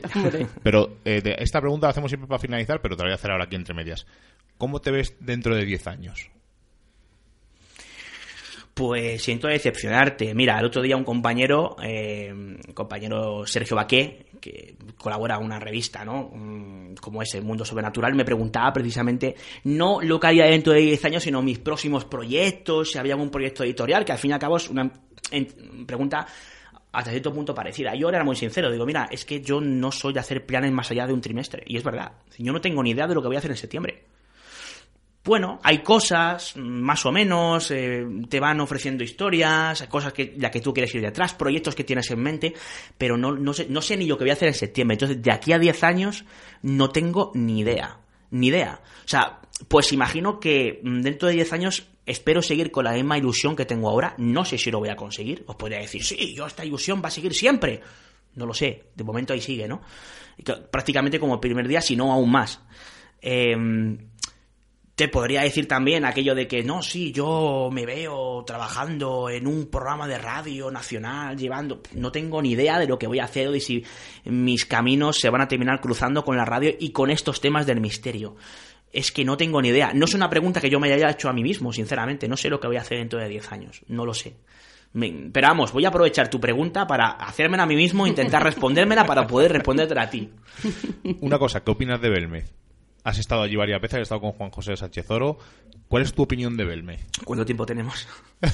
Pero eh, de- esta pregunta la hacemos siempre para finalizar, pero te la voy a hacer ahora aquí entre medias. ¿Cómo te ves dentro de 10 años? Pues siento decepcionarte. Mira, el otro día un compañero, eh, compañero Sergio Baqué, que colabora en una revista, ¿no? Mm, Como es el Mundo Sobrenatural, me preguntaba precisamente no lo que haría dentro de 10 años, sino mis próximos proyectos, si había algún proyecto editorial, que al fin y al cabo es una pregunta hasta cierto punto parecida. Yo era muy sincero, digo, mira, es que yo no soy de hacer planes más allá de un trimestre. Y es verdad, yo no tengo ni idea de lo que voy a hacer en septiembre bueno, hay cosas, mm, más o menos, eh, te van ofreciendo historias, cosas que la que tú quieres ir detrás, proyectos que tienes en mente, pero no, no, sé, no sé ni lo que voy a hacer en septiembre. Entonces, de aquí a 10 años, no tengo ni idea. Ni idea. O sea, pues imagino que mm, dentro de 10 años espero seguir con la misma ilusión que tengo ahora. No sé si lo voy a conseguir. Os podría decir, sí, yo esta ilusión va a seguir siempre. No lo sé. De momento ahí sigue, ¿no? Prácticamente como el primer día, si no aún más. Em, te podría decir también aquello de que no, sí, yo me veo trabajando en un programa de radio nacional, llevando. No tengo ni idea de lo que voy a hacer de si mis caminos se van a terminar cruzando con la radio y con estos temas del misterio. Es que no tengo ni idea. No es una pregunta que yo me haya hecho a mí mismo, sinceramente. No sé lo que voy a hacer dentro de 10 años. No lo sé. Pero vamos, voy a aprovechar tu pregunta para hacérmela a mí mismo intentar respondérmela para poder respondértela a ti. Una cosa, ¿qué opinas de Belmez? Has estado allí varias veces, has estado con Juan José Sánchez Oro. ¿Cuál es tu opinión de Belmez? ¿Cuánto tiempo tenemos? <laughs>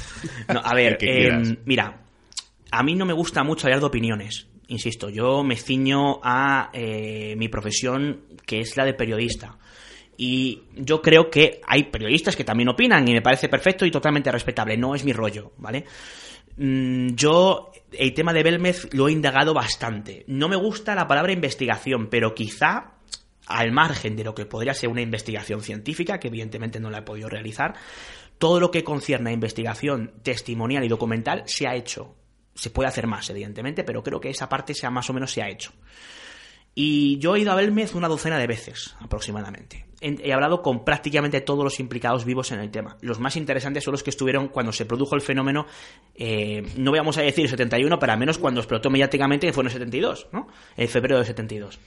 No, a ver, eh, quieras. mira, a mí no me gusta mucho hablar de opiniones. Insisto, yo me ciño a eh, mi profesión, que es la de periodista. Y yo creo que hay periodistas que también opinan y me parece perfecto y totalmente respetable. No es mi rollo, ¿vale? Mm, Yo el tema de Belmez lo he indagado bastante. No me gusta la palabra investigación, pero quizá al margen de lo que podría ser una investigación científica, que evidentemente no la he podido realizar, todo lo que concierne a investigación testimonial y documental se ha hecho. Se puede hacer más, evidentemente, pero creo que esa parte sea más o menos se ha hecho. Y yo he ido a Belmez una docena de veces, aproximadamente. He hablado con prácticamente todos los implicados vivos en el tema. Los más interesantes son los que estuvieron cuando se produjo el fenómeno, eh, no vamos a decir 71, pero al menos cuando explotó mediáticamente, que fue en el 72, ¿no? En febrero del 72.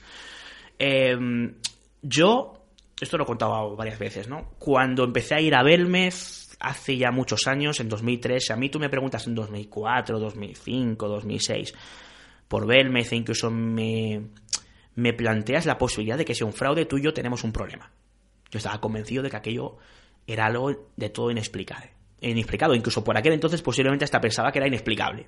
Eh, yo, esto lo he contado varias veces, ¿no? Cuando empecé a ir a Belmez, hace ya muchos años, en 2003, a mí tú me preguntas en 2004, 2005, 2006, por Belmez, e incluso me, me planteas la posibilidad de que sea un fraude, tú y yo tenemos un problema. Yo estaba convencido de que aquello era algo de todo inexplicable. Inexplicado, incluso por aquel entonces posiblemente hasta pensaba que era inexplicable.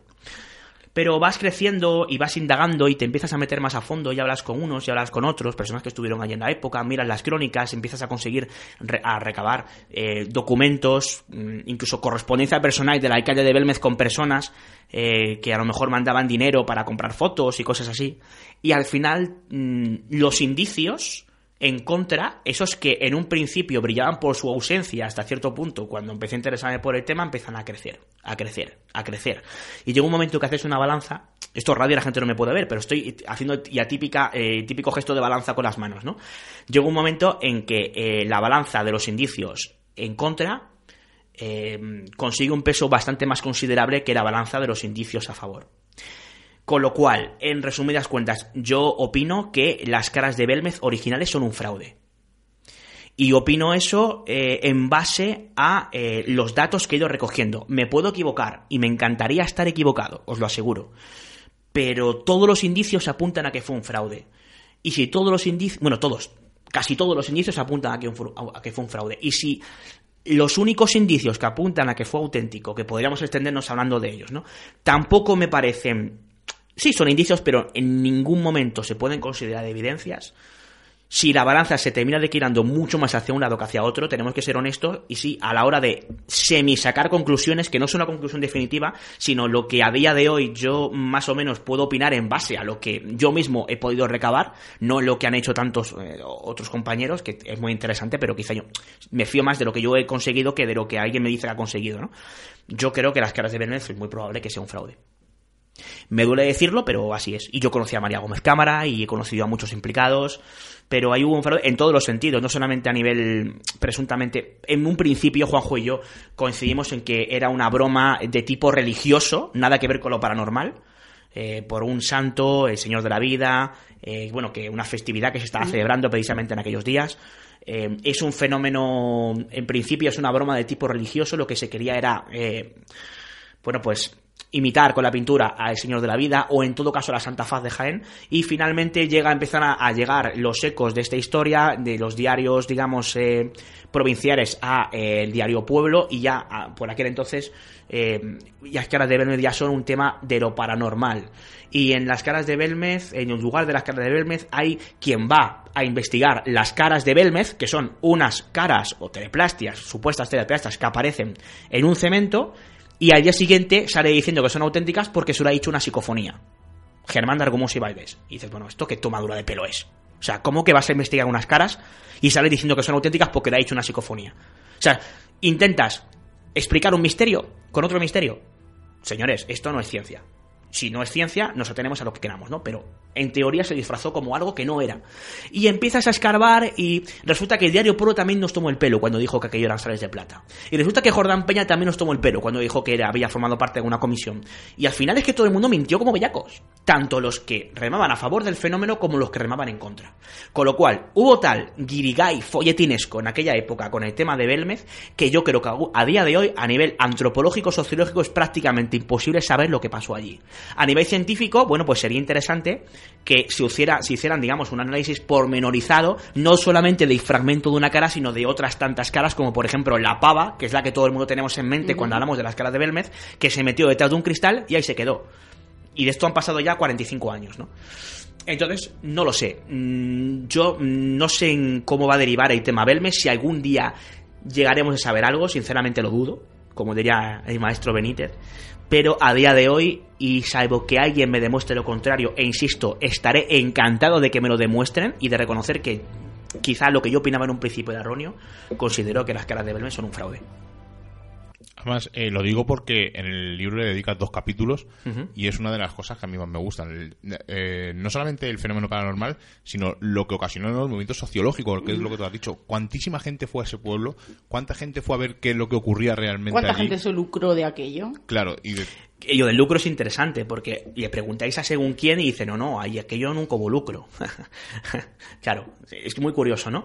Pero vas creciendo y vas indagando y te empiezas a meter más a fondo y hablas con unos y hablas con otros, personas que estuvieron allí en la época, miras las crónicas, empiezas a conseguir re- a recabar eh, documentos, mm, incluso correspondencia personal del alcalde de Belmez con personas eh, que a lo mejor mandaban dinero para comprar fotos y cosas así. Y al final mm, los indicios en contra, esos que en un principio brillaban por su ausencia hasta cierto punto, cuando empecé a interesarme por el tema, empiezan a crecer, a crecer, a crecer. Y llega un momento que haces una balanza, esto radio la gente no me puede ver, pero estoy haciendo ya típica, eh, típico gesto de balanza con las manos, ¿no? Llega un momento en que eh, la balanza de los indicios en contra eh, consigue un peso bastante más considerable que la balanza de los indicios a favor. Con lo cual, en resumidas cuentas, yo opino que las caras de Belmez originales son un fraude. Y opino eso eh, en base a eh, los datos que he ido recogiendo. Me puedo equivocar y me encantaría estar equivocado, os lo aseguro. Pero todos los indicios apuntan a que fue un fraude. Y si todos los indicios, bueno, todos, casi todos los indicios apuntan a que, a que fue un fraude. Y si los únicos indicios que apuntan a que fue auténtico, que podríamos extendernos hablando de ellos, ¿no? Tampoco me parecen. Sí, son indicios, pero en ningún momento se pueden considerar evidencias si la balanza se termina declinando mucho más hacia un lado que hacia otro, tenemos que ser honestos y sí, a la hora de semi sacar conclusiones, que no es una conclusión definitiva, sino lo que a día de hoy yo más o menos puedo opinar en base a lo que yo mismo he podido recabar, no lo que han hecho tantos eh, otros compañeros, que es muy interesante, pero quizá yo me fío más de lo que yo he conseguido que de lo que alguien me dice que ha conseguido, ¿no? Yo creo que las caras de Bernet es muy probable que sea un fraude. Me duele decirlo, pero así es. Y yo conocí a María Gómez Cámara y he conocido a muchos implicados, pero ahí hubo un fraude en todos los sentidos, no solamente a nivel presuntamente. En un principio, Juanjo y yo coincidimos en que era una broma de tipo religioso, nada que ver con lo paranormal. Eh, por un santo, el Señor de la Vida, eh, bueno, que una festividad que se estaba celebrando precisamente en aquellos días. Eh, es un fenómeno, en principio es una broma de tipo religioso, lo que se quería era, bueno, pues imitar con la pintura al Señor de la Vida o en todo caso a la Santa Faz de Jaén y finalmente llega a empezar a, llegar los ecos de esta historia de los diarios digamos eh, provinciales a eh, el diario Pueblo y ya por aquel entonces eh, las caras de Belmez ya son un tema de lo paranormal. Y en las caras de Belmez en el lugar de las caras de Belmez hay quien va a investigar las caras de Belmez que son unas caras o teleplastias supuestas teleplastias que aparecen en un cemento y al día siguiente sale diciendo que son auténticas porque se lo ha dicho una psicofonía. Germán de y Valdés. Y dices, bueno, ¿esto qué tomadura de pelo es? O sea, ¿cómo que vas a investigar unas caras y sale diciendo que son auténticas porque le ha dicho una psicofonía? O sea, intentas explicar un misterio con otro misterio. Señores, esto no es ciencia si no es ciencia, nos atenemos a lo que queramos, ¿no? Pero en teoría se disfrazó como algo que no era. Y empiezas a escarbar y resulta que el diario Puro también nos tomó el pelo cuando dijo que aquello eran sales de plata. Y resulta que Jordán Peña también nos tomó el pelo cuando dijo que había formado parte de una comisión. Y al final es que todo el mundo mintió como bellacos. Tanto los que remaban a favor del fenómeno como los que remaban en contra. Con lo cual, hubo tal guirigay folletinesco en aquella época con el tema de Belmez que yo creo que a día de hoy, a nivel antropológico, sociológico, es prácticamente imposible saber lo que pasó allí. A nivel científico, bueno, pues sería interesante que se, hiciera, se hicieran, digamos, un análisis pormenorizado, no solamente del fragmento de una cara, sino de otras tantas caras, como por ejemplo la pava, que es la que todo el mundo tenemos en mente cuando hablamos de las caras de Belmez, que se metió detrás de un cristal y ahí se quedó. Y de esto han pasado ya 45 años, ¿no? Entonces, no lo sé. Mm, yo no sé en cómo va a derivar el tema Belmez, si algún día llegaremos a saber algo, sinceramente lo dudo, como diría el maestro Benítez pero a día de hoy, y salvo que alguien me demuestre lo contrario, e insisto, estaré encantado de que me lo demuestren y de reconocer que quizá lo que yo opinaba en un principio de erróneo, considero que las caras de Belmez son un fraude. Además, eh, lo digo porque en el libro le dedicas dos capítulos y es una de las cosas que a mí más me gustan. Eh, no solamente el fenómeno paranormal, sino lo que ocasionó en los movimientos sociológicos, que es lo que tú has dicho. ¿Cuántísima gente fue a ese pueblo? ¿Cuánta gente fue a ver qué es lo que ocurría realmente ¿Cuánta gente se lucró de aquello? Claro, y Ello del lucro es interesante porque le preguntáis a según quién y dice, no, no, hay aquello nunca hubo lucro. <laughs> claro, es muy curioso, ¿no?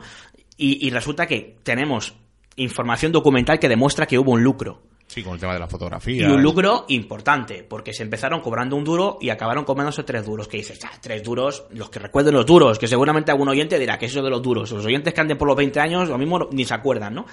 y resulta que tenemos información documental que demuestra que hubo un lucro. Sí, con el tema de la fotografía. Y un lucro importante, porque se empezaron cobrando un duro y acabaron comiéndose tres duros. Que dices, ah, tres duros, los que recuerden los duros, que seguramente algún oyente dirá que eso de los duros. Los oyentes que anden por los 20 años, lo mismo ni se acuerdan, ¿no?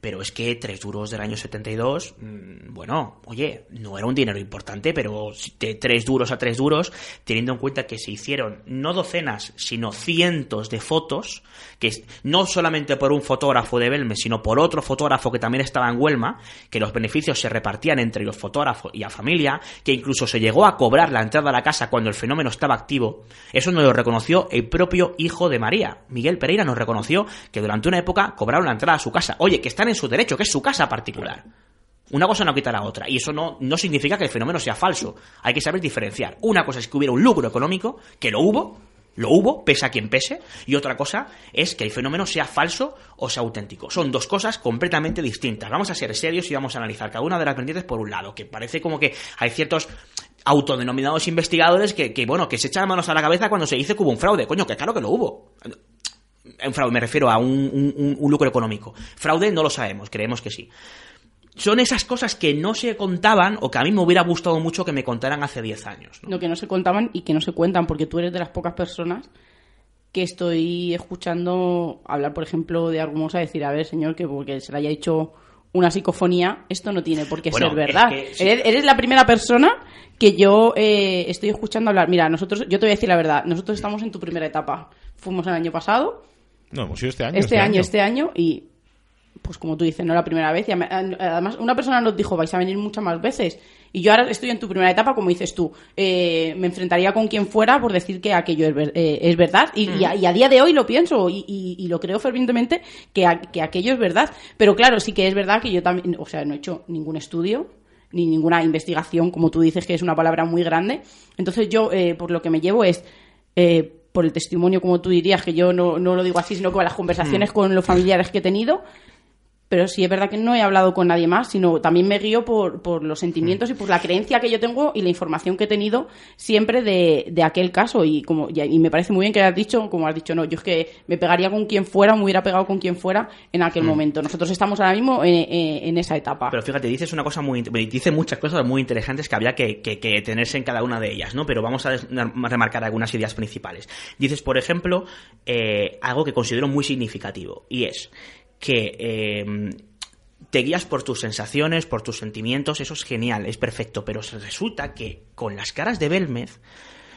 Pero es que tres duros del año 72, mm, bueno, oye, no era un dinero importante, pero de tres duros a tres duros, teniendo en cuenta que se hicieron no docenas, sino cientos de fotos, que no solamente por un fotógrafo de Belmes, sino por otro fotógrafo que también estaba en Huelma, que los beneficios se repartían entre los fotógrafos y la familia, que incluso se llegó a cobrar la entrada a la casa cuando el fenómeno estaba activo. Eso nos lo reconoció el propio hijo de María. Miguel Pereira nos reconoció que durante una época cobraron la entrada a su casa. Oye, que están en su derecho, que es su casa particular. Una cosa no quita la otra. Y eso no, no significa que el fenómeno sea falso. Hay que saber diferenciar. Una cosa es que hubiera un lucro económico, que lo hubo, lo hubo, pese a quien pese, y otra cosa es que el fenómeno sea falso o sea auténtico. Son dos cosas completamente distintas. Vamos a ser serios y vamos a analizar cada una de las pendientes por un lado, que parece como que hay ciertos autodenominados investigadores que, que bueno, que se echan manos a la cabeza cuando se dice que hubo un fraude. Coño, que claro que lo hubo un fraude, me refiero a un, un- un- un lucro económico. Fraude no lo sabemos, creemos que sí. Son esas cosas que no se contaban o que a mí me hubiera gustado mucho que me contaran hace 10 años. ¿no? No, que no se contaban y que no se cuentan, porque tú eres de las pocas personas que estoy escuchando hablar, por ejemplo, de Argumosa, decir, a ver, señor, que porque se le haya hecho una psicofonía, esto no tiene por qué Bueno, ser verdad. es que sí. eres, eres la primera persona que yo eh, estoy escuchando hablar. Mira, nosotros, yo te voy a decir la verdad, nosotros estamos en tu primera etapa. Fuimos el año pasado, No, hemos ido este año. este, año, este año, y pues como tú dices, no la primera vez. Y ama- además, una persona nos dijo, vais a venir muchas más veces. Y yo ahora estoy en tu primera etapa, como dices tú. Eh, me enfrentaría con quien fuera por decir que aquello es, ver- eh, es verdad. Y, y a, y a día de hoy lo pienso y, y- y lo creo fervientemente que, a- que aquello es verdad. Pero claro, sí que es verdad que yo también, o sea, no he hecho ningún estudio ni ninguna investigación, como tú dices, que es una palabra muy grande. Entonces yo, eh, por lo que me llevo es... por el testimonio, como tú dirías, que yo no, no lo digo así, sino con las conversaciones con los familiares que he tenido, pero sí es verdad que no he hablado con nadie más, sino también me guío por, por los sentimientos y por la creencia que yo tengo y la información que he tenido siempre de, de aquel caso. Y como y, me parece muy bien que has dicho, como has dicho, no, yo es que me pegaría con quien fuera, me hubiera pegado con quien fuera en aquel momento. Nosotros estamos ahora mismo en, en- en esa etapa. Pero fíjate, dices una cosa muy, dice muchas cosas muy interesantes que habría que, que- que tenerse en cada una de ellas, ¿no? Pero vamos a remarcar algunas ideas principales. Dices, por ejemplo, eh, algo que considero muy significativo y es que eh, te guías por tus sensaciones, por tus sentimientos, eso es genial, es perfecto, pero resulta que con las caras de Belmez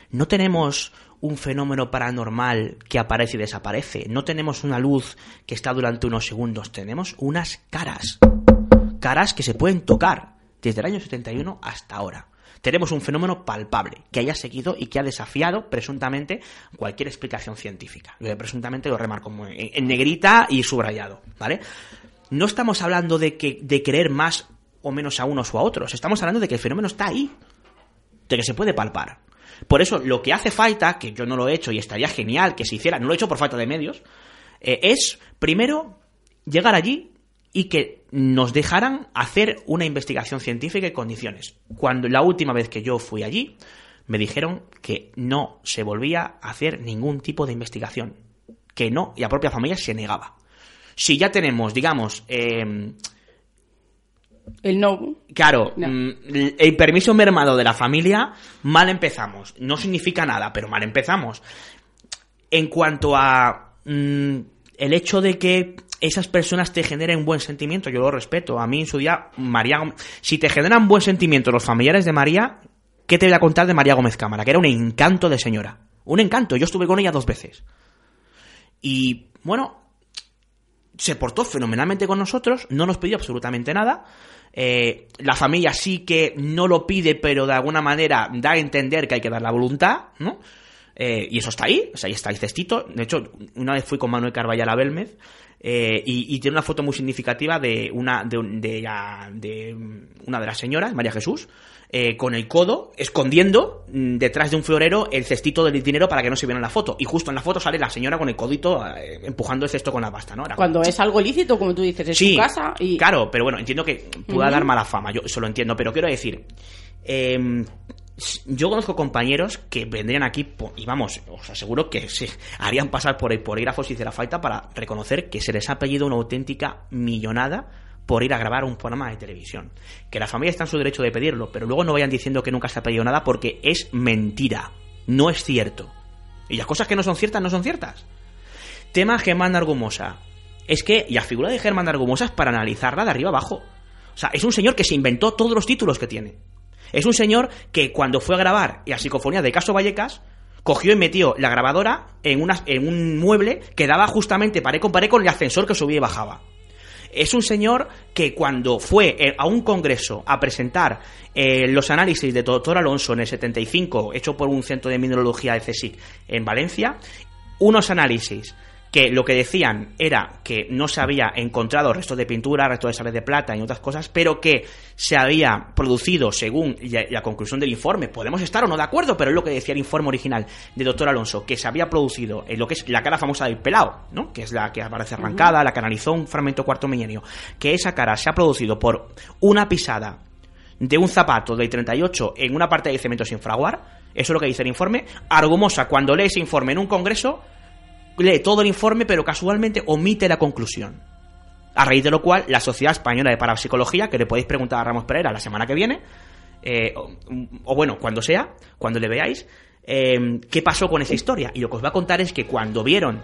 no tenemos un fenómeno paranormal que aparece y desaparece, no tenemos una luz que está durante unos segundos, tenemos unas caras, caras que se pueden tocar desde el año 71 hasta ahora. Tenemos un fenómeno palpable que haya seguido y que ha desafiado presuntamente cualquier explicación científica. Presuntamente lo remarco en negrita y subrayado, ¿vale? No estamos hablando de que de creer más o menos a unos o a otros, estamos hablando de que el fenómeno está ahí, de que se puede palpar. Por eso, lo que hace falta, que yo no lo he hecho y estaría genial que se hiciera, no lo he hecho por falta de medios, eh, es primero llegar allí y que nos dejaran hacer una investigación científica en condiciones. Cuando la última vez que yo fui allí, me dijeron que no se volvía a hacer ningún tipo de investigación. Que no, y la propia familia se negaba. Si ya tenemos, digamos, eh, El no. Claro, No. mm, el permiso mermado de la familia, mal empezamos. No significa nada, pero mal empezamos. En cuanto a mm, el hecho de que esas personas te generen buen sentimiento, yo lo respeto. A mí en su día, María, si te generan buen sentimiento los familiares de María, ¿qué te voy a contar de María Gómez Cámara? Que era un encanto de señora. Un encanto. Yo estuve con ella dos veces. Y bueno, se portó fenomenalmente con nosotros, no nos pidió absolutamente nada. Eh, la familia sí que no lo pide, pero de alguna manera da a entender que hay que dar la voluntad, ¿no? Eh, y eso está ahí, o sea, ahí está el cestito. De hecho, una vez fui con Manuel Carballal a Belmez eh, y, y tiene una foto muy significativa de una de, de la- de una de las señoras, María Jesús, eh, con el codo escondiendo mm, detrás de un florero el cestito del dinero para que no se viera en la foto. Y justo en la foto sale la señora con el codito eh, empujando el cesto con la pasta, ¿no? Era Cuando es algo lícito, como tú dices, es Sí, su casa y... Claro, pero bueno, entiendo que pueda dar mala fama, yo eso lo entiendo, pero quiero decir, em, yo conozco compañeros que vendrían aquí y vamos, os aseguro que harían pasar por, por polígrafos si hiciera falta para reconocer que se les ha pedido una auténtica millonada por ir a grabar un programa de televisión. Que la familia está en su derecho de pedirlo, pero luego no vayan diciendo que nunca se ha pedido nada porque es mentira, no es cierto. Y las cosas que no son ciertas no son ciertas. Tema Germán Argumosa. Es que la figura de Germán Argumosa es para analizarla de arriba abajo. O sea, es un señor que se inventó todos los títulos que tiene. Es un señor que cuando fue a grabar la psicofonía de Caso Vallecas, cogió y metió la grabadora en, un mueble que daba justamente pared con pared con el ascensor que subía y bajaba. Es un señor que cuando fue eh, a un congreso a presentar eh, los análisis de Doctor Alonso en el 75, hecho por un centro de mineralogía de CSIC en Valencia, unos análisis que lo que decían era que no se había encontrado restos de pintura, restos de sales de plata y otras cosas, pero que se había producido según la, conclusión del informe. Podemos estar o no de acuerdo, pero es lo que decía el informe original de doctor Alonso, que se había producido en lo que es la cara famosa del pelao, ¿no? que es la que aparece arrancada, la que analizó un fragmento cuarto milenio, que esa cara se ha producido por una pisada de un zapato del 38 en una parte de cemento sin fraguar, eso es lo que dice el informe. Argumosa, cuando lee ese informe en un congreso, lee todo el informe, pero casualmente omite la conclusión. A raíz de lo cual, la Sociedad Española de Parapsicología, que le podéis preguntar a Ramos Pereira la semana que viene, eh, o, bueno, cuando sea, cuando le veáis, eh, qué pasó con esa historia. Y lo que os va a contar es que cuando vieron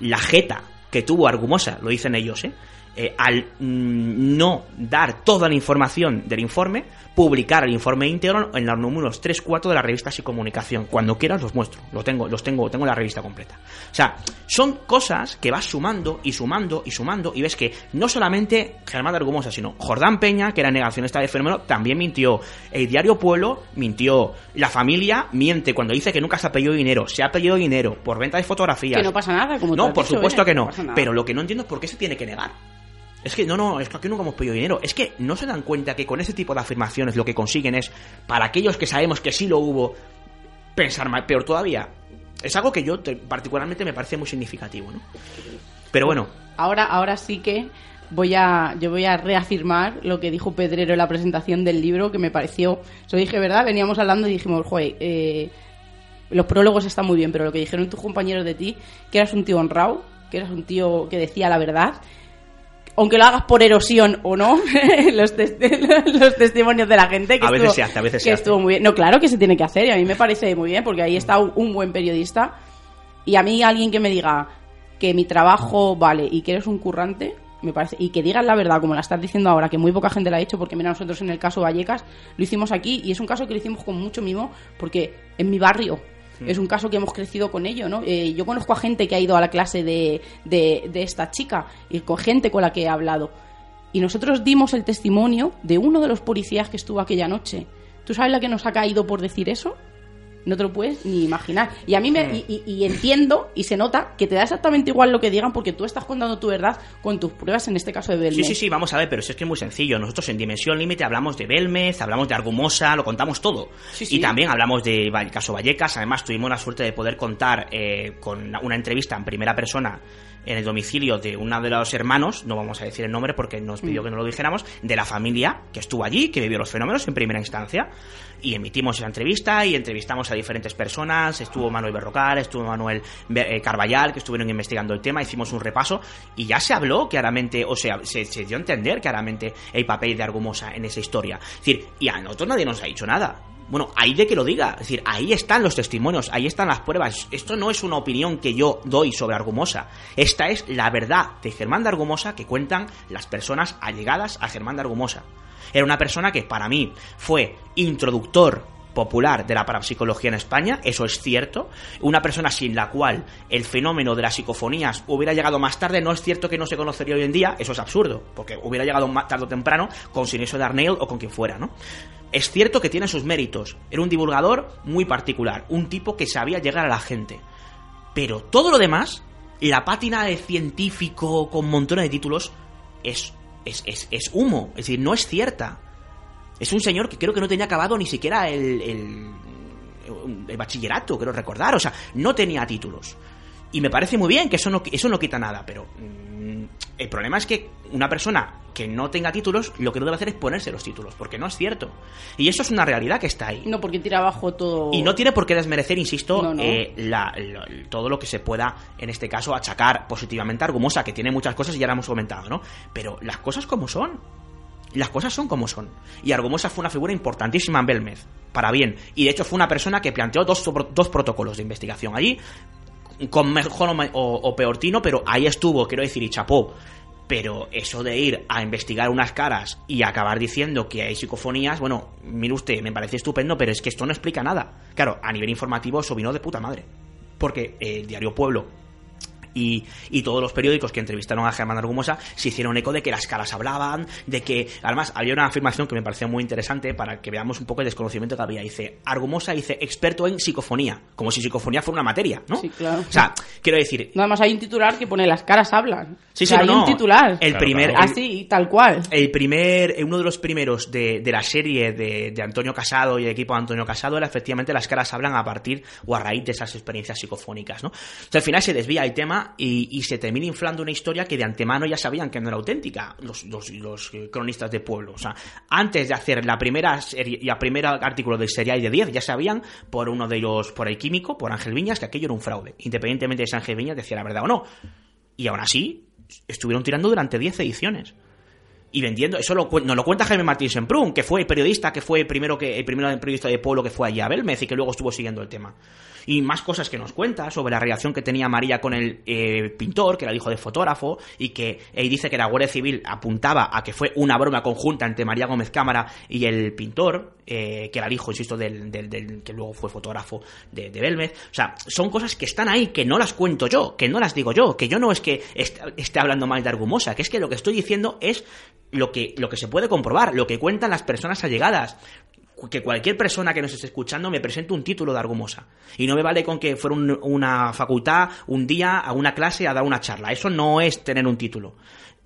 la jeta que tuvo Argumosa, lo dicen ellos, ¿eh? Eh, al mm, no dar toda la información del informe, publicar el informe íntegro en los números 3-4 de la revista Psicomunicación. Cuando quieras los muestro, lo tengo, los tengo, tengo la revista completa. O sea, son cosas que vas sumando y sumando y sumando y ves que no solamente Germán de Argumosa, sino Jordán Peña, que era negacionista del fenómeno, también mintió. El diario Pueblo mintió. La familia miente cuando dice que nunca se ha pedido dinero. Se ha pedido dinero por venta de fotografías. Que no pasa nada, como No, por dicho, supuesto ¿eh? que no. nada. Pero lo que no entiendo es por qué se tiene que negar. Es que no, no, es que aquí nunca hemos pedido dinero. Es que no se dan cuenta que con ese tipo de afirmaciones lo que consiguen es, para aquellos que sabemos que sí lo hubo, pensar mal, peor todavía. Es algo que yo te- particularmente me parece muy significativo, ¿no? Pero bueno, Ahora, ahora sí que voy a, yo voy a reafirmar lo que dijo Pedrero en la presentación del libro, que me pareció, eso dije, ¿verdad? Veníamos hablando y dijimos, joder, eh, los prólogos están muy bien, pero lo que dijeron tus compañeros de ti, que eras un tío honrado, que eras un tío que decía la verdad, aunque lo hagas por erosión o no, <laughs> los, tes- <laughs> los testimonios de la gente, que, A veces estuvo, se hace, a veces se que hace. estuvo muy bien. No, claro que se tiene que hacer y a mí me parece muy bien, porque ahí está un, un buen periodista. Y a mí alguien que me diga que mi trabajo vale y que eres un currante, me parece, y que digas la verdad, como la estás diciendo ahora, que muy poca gente la ha hecho, porque mira, nosotros en el caso Vallecas lo hicimos aquí y es un caso que lo hicimos con mucho mimo, porque en mi barrio Es un caso que hemos crecido con ello, ¿no? Eh, yo conozco a gente que ha ido a la clase de, de, de esta chica y con gente con la que he hablado. Y nosotros dimos el testimonio de uno de los policías que estuvo aquella noche. ¿Tú sabes la que nos ha caído por decir eso? No te lo puedes ni imaginar. Y a mí me. Y, y- y entiendo y se nota que te da exactamente igual lo que digan porque tú estás contando tu verdad con tus pruebas, en este caso de Sí, Belmez. sí, sí, vamos a ver, pero si es que es muy sencillo. Nosotros en Dimensión Límite hablamos de Belmez, hablamos de Argumosa, lo contamos todo. Sí, sí. Y también hablamos de caso Vallecas. Además, tuvimos la suerte de poder contar eh, con una entrevista en primera persona en el domicilio de uno de los hermanos, no vamos a decir el nombre porque nos Mm. pidió que no lo dijéramos, de la familia que estuvo allí, que vivió los fenómenos en primera instancia. Y emitimos esa entrevista y entrevistamos a diferentes personas. Estuvo Manuel Berrocal, estuvo Manuel eh, Carballal, que estuvieron investigando el tema. Hicimos un repaso y ya se habló claramente, o sea, se, se dio a entender claramente el papel de Argumosa en esa historia. Es decir, y a nosotros nadie nos ha dicho nada. Bueno, ahí de que lo diga. Es decir, ahí están los testimonios, ahí están las pruebas. Esto no es una opinión que yo doy sobre Argumosa. Esta es la verdad de Germán de Argumosa que cuentan las personas allegadas a Germán de Argumosa. Era una persona que para mí fue introductor popular de la parapsicología en España, eso es cierto. Una persona sin la cual el fenómeno de las psicofonías hubiera llegado más tarde, no es cierto que no se conocería hoy en día, eso es absurdo, porque hubiera llegado más tarde o temprano con Siniestro de Arneil o con quien fuera, ¿no? Es cierto que tiene sus méritos, era un divulgador muy particular, un tipo que sabía llegar a la gente. Pero todo lo demás, la pátina de científico con montones de títulos, es, es, es, es humo, es decir, no es cierta. Es un señor que creo que no tenía acabado ni siquiera el, el, el bachillerato, creo recordar. O sea, no tenía títulos. Y me parece muy bien que eso no, eso no quita nada, pero mm, el problema es que una persona que no tenga títulos, lo que no debe hacer es ponerse los títulos, porque no es cierto. Y eso es una realidad que está ahí. No, porque tira abajo todo. Y no tiene por qué desmerecer, insisto, No, no. eh, la- la- todo lo que se pueda, en este caso, achacar positivamente a Argumosa, que tiene muchas cosas y ya la hemos comentado, ¿no? Pero las cosas como son. Las cosas son como son. Y Argumosa fue una figura importantísima en Belmez, para bien. Y de hecho fue una persona que planteó dos, dos protocolos de investigación allí, con mejor o, o- peor tino, pero ahí estuvo, quiero decir, y chapó. Pero eso de ir a investigar unas caras y acabar diciendo que hay psicofonías, bueno, mire usted, me parece estupendo, pero es que esto no explica nada. Claro, a nivel informativo eso vino de puta madre. Porque el diario Pueblo y, y todos los periódicos que entrevistaron a Germán Argumosa se hicieron eco de que las caras hablaban, de que además había una afirmación que me pareció muy interesante para que veamos un poco el desconocimiento que había. Dice, Argumosa dice experto en psicofonía, como si psicofonía fuera una materia, ¿no? Sí, claro. O sea, quiero decir, Nada más hay un titular que pone las caras hablan. Sí, O sea, sí, hay no, un titular. el Claro, primer, claro. el- Así, tal cual. el primer, eh, uno de los primeros de, de la serie de, de Antonio Casado y el equipo de Antonio Casado era efectivamente las caras hablan a partir o a raíz de esas experiencias psicofónicas, ¿no? O sea, al final se desvía el tema y, se termina inflando una historia que de antemano ya sabían que no era auténtica los, los, los, cronistas de pueblo. O sea, antes de hacer la primera serie, la primera artículo del serial de 10 ya sabían por uno de ellos, por el químico, por Ángel Viñas, que aquello era un fraude, independientemente de si Ángel Viñas decía la verdad o no. Y aún así, estuvieron tirando durante 10 ediciones y vendiendo. Eso lo, nos lo cuenta Jaime Martín Semprún, que fue el periodista, que fue el primero que el primero periodista de pueblo que fue allí a Belmez y que luego estuvo siguiendo el tema y más cosas que nos cuenta sobre la relación que tenía María con el eh, pintor, que era el hijo de fotógrafo, y que él dice que la Guardia Civil apuntaba a que fue una broma conjunta entre María Gómez Cámara y el pintor, eh, que era el hijo, insisto, del, del, que luego fue fotógrafo de, Belmez. O sea, son cosas que están ahí, que no las cuento yo, que no las digo yo, que yo no es que esté hablando mal de Argumosa, que es que lo que estoy diciendo es lo que, lo que se puede comprobar, lo que cuentan las personas allegadas, que cualquier persona que nos esté escuchando me presente un título de Argumosa. Y no me vale con que fuera una facultad un día a una clase a dar una charla. Eso no es tener un título.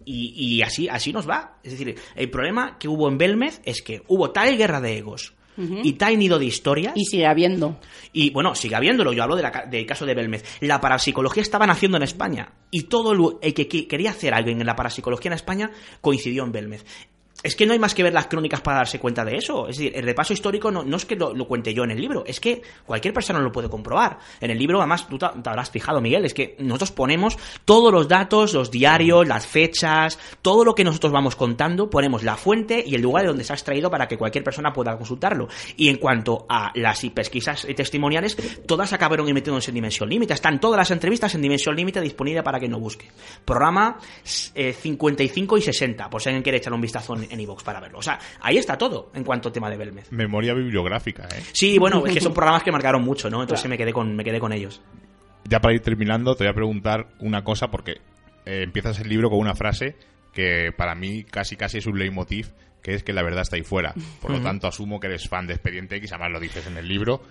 Y, así, así nos va. Es decir, el problema que hubo en Belmez es que hubo tal guerra de egos y tal nido de historias. Y sigue habiendo. Y bueno, sigue habiéndolo. Yo hablo del caso de Belmez. La parapsicología estaba naciendo en España. Y todo el que quería hacer algo en la parapsicología en España coincidió en Belmez es que no hay más que ver las crónicas para darse cuenta de eso. Es decir, el repaso histórico no, es que lo, cuente yo en el libro, es que cualquier persona lo puede comprobar. En el libro, además, tú te, habrás fijado, Miguel, es que nosotros ponemos todos los datos, los diarios, las fechas, todo lo que nosotros vamos contando, ponemos la fuente y el lugar de donde se ha extraído para que cualquier persona pueda consultarlo. Y en cuanto a las pesquisas testimoniales, todas acabaron emitiéndose en Dimensión Límite. Están todas las entrevistas en Dimensión Límite disponible para que no busque. Programa 55 eh, y 60, por si alguien quiere echar un vistazo en para verlo. O sea, ahí está todo en cuanto a tema de Belmez. Memoria bibliográfica, ¿eh? Sí, bueno, es que son programas que marcaron mucho, ¿no? Entonces me, quedé con, me quedé con ellos. Ya para ir terminando, te voy a preguntar una cosa porque eh, empiezas el libro con una frase que para mí casi casi es un leitmotiv que es que la verdad está ahí fuera. Por lo tanto, asumo que eres fan de Expediente X, además lo dices en el libro.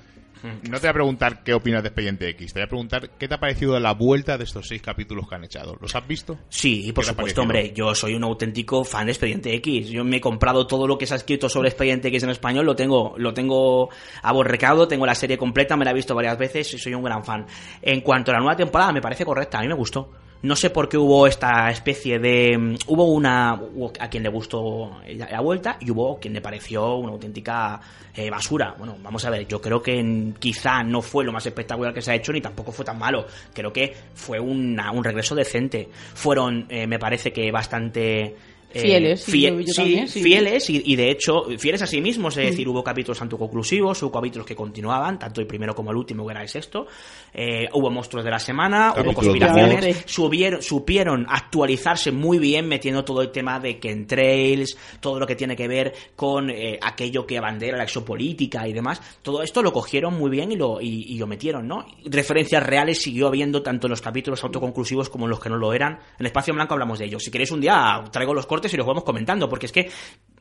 <laughs> No te voy a preguntar qué opinas de Expediente X, te voy a preguntar qué te ha parecido la vuelta de estos seis capítulos que han echado. ¿Los has visto? Sí, por supuesto, hombre. Yo soy un auténtico fan de Expediente X. Yo me he comprado todo lo que se ha escrito sobre Expediente X en español, lo tengo, lo tengo aborrecado, tengo la serie completa, me la he visto varias veces y soy un gran fan. En cuanto a la nueva temporada, me parece correcta, a mí me gustó. No sé por qué hubo esta especie de... Mm, hubo una... a quien le gustó la vuelta y hubo quien le pareció una auténtica eh, basura. Bueno, vamos a ver, yo creo que quizá no fue lo más espectacular que se ha hecho ni tampoco fue tan malo. Creo que fue un regreso decente. Fueron, eh, me parece que bastante fieles, sí, fieles y, de hecho fieles a sí mismos, es decir, hubo capítulos autoconclusivos, hubo capítulos que continuaban, tanto el primero como el último, que era el sexto, eh, hubo monstruos de la semana, hubo conspiraciones, subieron, supieron actualizarse muy bien metiendo todo el tema de trails todo lo que tiene que ver con eh, aquello que abandera la exopolítica y demás, todo esto lo cogieron muy bien y lo, y, lo metieron, ¿no? Referencias reales siguió habiendo tanto en los capítulos autoconclusivos como en los que no lo eran. En Espacio Blanco hablamos de ello. Si queréis un día traigo los cortes y los vamos comentando, porque es que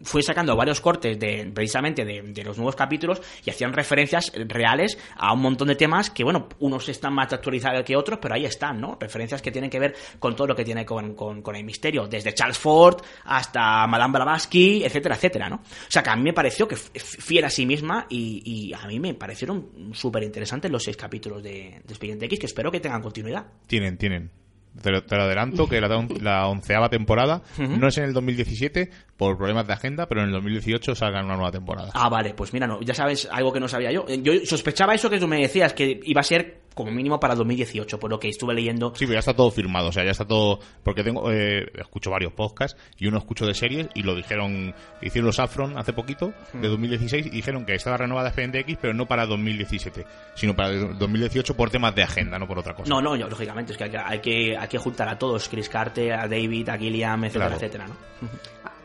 fui sacando varios cortes de precisamente de, los nuevos capítulos y hacían referencias reales a un montón de temas que, bueno, unos están más actualizados que otros, pero ahí están, ¿no? Referencias que tienen que ver con todo lo que tiene con, con, el misterio, desde Charles Ford hasta Madame Blavatsky, etcétera, etcétera, ¿no? O sea, que a mí me pareció que fiera a sí misma y, y a mí me parecieron súper interesantes los seis capítulos de, de Expediente X, que espero que tengan continuidad. Tienen, tienen. Te lo, adelanto que la, onceava temporada no es en el 2017 por problemas de agenda, pero en el 2018 salga una nueva temporada. Ah, vale, pues mira, no, ya sabes algo que no sabía yo. Yo sospechaba eso que tú me decías, que iba a ser como mínimo para 2018, por lo que estuve leyendo. Sí, pero ya está todo firmado, o sea, ya está todo. Porque tengo eh, escucho varios podcasts y uno escucho de series y lo dijeron, hicieron los Afron hace poquito, de 2016, y dijeron que estaba renovada Expediente X, pero no para 2017, sino para 2018 por temas de agenda, no por otra cosa. No, no, lógicamente, es que hay, que hay que juntar a todos, Chris Carter, a David, a Gilliam, etcétera, etcétera, ¿no?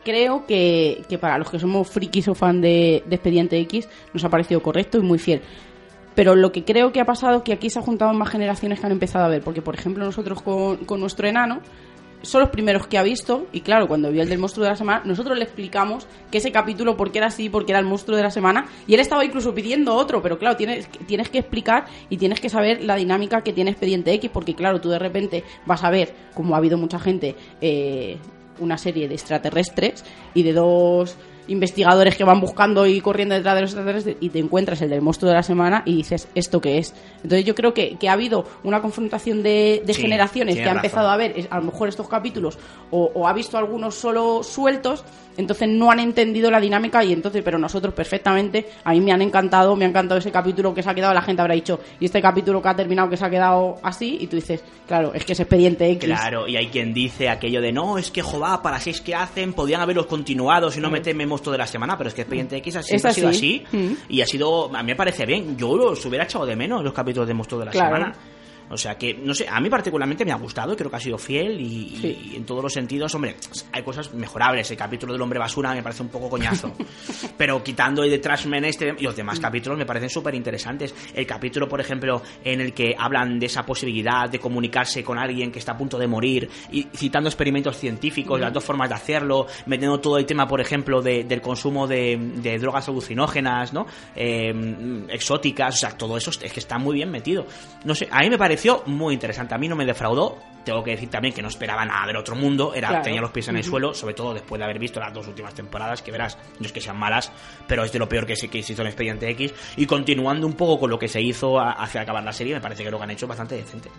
Creo que, que, para los que somos frikis o fan de, de Expediente X nos ha parecido correcto y muy fiel. Pero lo que creo que ha pasado es que aquí se han juntado más generaciones que han empezado a ver. Porque, por ejemplo, nosotros con, nuestro enano son los primeros que ha visto y claro, cuando vio el del monstruo de la semana, nosotros le explicamos que ese capítulo por qué era así, porque era el monstruo de la semana y él estaba incluso pidiendo otro, pero claro, tienes, tienes que explicar y tienes que saber la dinámica que tiene Expediente X, porque claro, tú de repente vas a ver, como ha habido mucha gente, eh, una serie de extraterrestres y de dos investigadores que van buscando y corriendo detrás de los extraterrestres y te encuentras el del monstruo de la semana y dices, ¿esto qué es? Entonces yo creo que, que ha habido una confrontación de, de Sí, generaciones que ha empezado a ver es- a lo mejor estos capítulos o, o ha visto algunos solo sueltos, entonces no han entendido la dinámica y entonces, pero nosotros perfectamente, a mí me han encantado, me ha encantado ese capítulo que se ha quedado, la gente habrá dicho, y este capítulo que ha terminado que se ha quedado así, y tú dices, claro, es que es expediente X. Claro, y hay quien dice aquello de no, es que jová, para seis que hacen, podían haberlos continuado si no meterme monstruo de la semana, pero es que Expediente X ha, siempre ha sido así. así. Mm. Y ha sido, a mí me parece bien. Yo los hubiera echado de menos los capítulos de monstruo de la Claro. semana. O sea que, no sé, a mí particularmente me ha gustado, creo que ha sido fiel y, Sí. y en todos los sentidos, hombre, hay cosas mejorables. El capítulo del hombre basura me parece un poco coñazo. <laughs> Pero quitando el de Trashman este y los demás capítulos me parecen súper interesantes. El capítulo, por ejemplo, en el que hablan de esa posibilidad de comunicarse con alguien que está a punto de morir y citando experimentos científicos, las dos formas de hacerlo, metiendo todo el tema, por ejemplo, de- del consumo de, de drogas alucinógenas, ¿no? Eh, exóticas, o sea, todo eso es que está muy bien metido. No sé, a mí me pareció muy interesante, a mí no me defraudó. Tengo que decir también que no esperaba nada del otro mundo, era Claro. tenía los pies en el suelo, sobre todo después de haber visto las dos últimas temporadas, que verás, no es que sean malas, pero es de lo peor que se, que se hizo en Expediente X. Y continuando un poco con lo que se hizo a- hacia acabar la serie, me parece que lo que han hecho es bastante decente.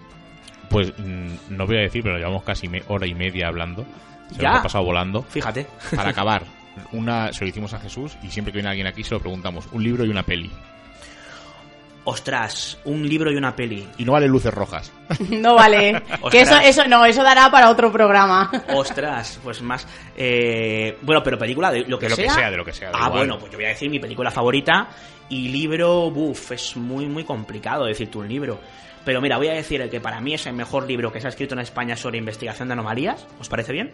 Pues mm, no voy a decir, pero llevamos casi me- hora y media hablando. Se Ya. nos ha pasado volando. Fíjate. Para <laughs> acabar, una, se lo hicimos a Jesús y siempre que viene alguien aquí se lo preguntamos. Un libro y una peli. Ostras, un libro y una peli. Y no vale luces rojas. <laughs> No vale. <laughs> que eso, eso, no, eso dará para otro programa. <laughs> Ostras, pues más. eh, bueno, pero película de lo que De lo que sea. sea, de lo que sea, Ah, igual. bueno, pues yo voy a decir mi película favorita. Y libro, buf, es muy, muy complicado decirte un libro. Pero mira, voy a decir el que para mí es el mejor libro que se ha escrito en España sobre investigación de anomalías. ¿Os parece bien?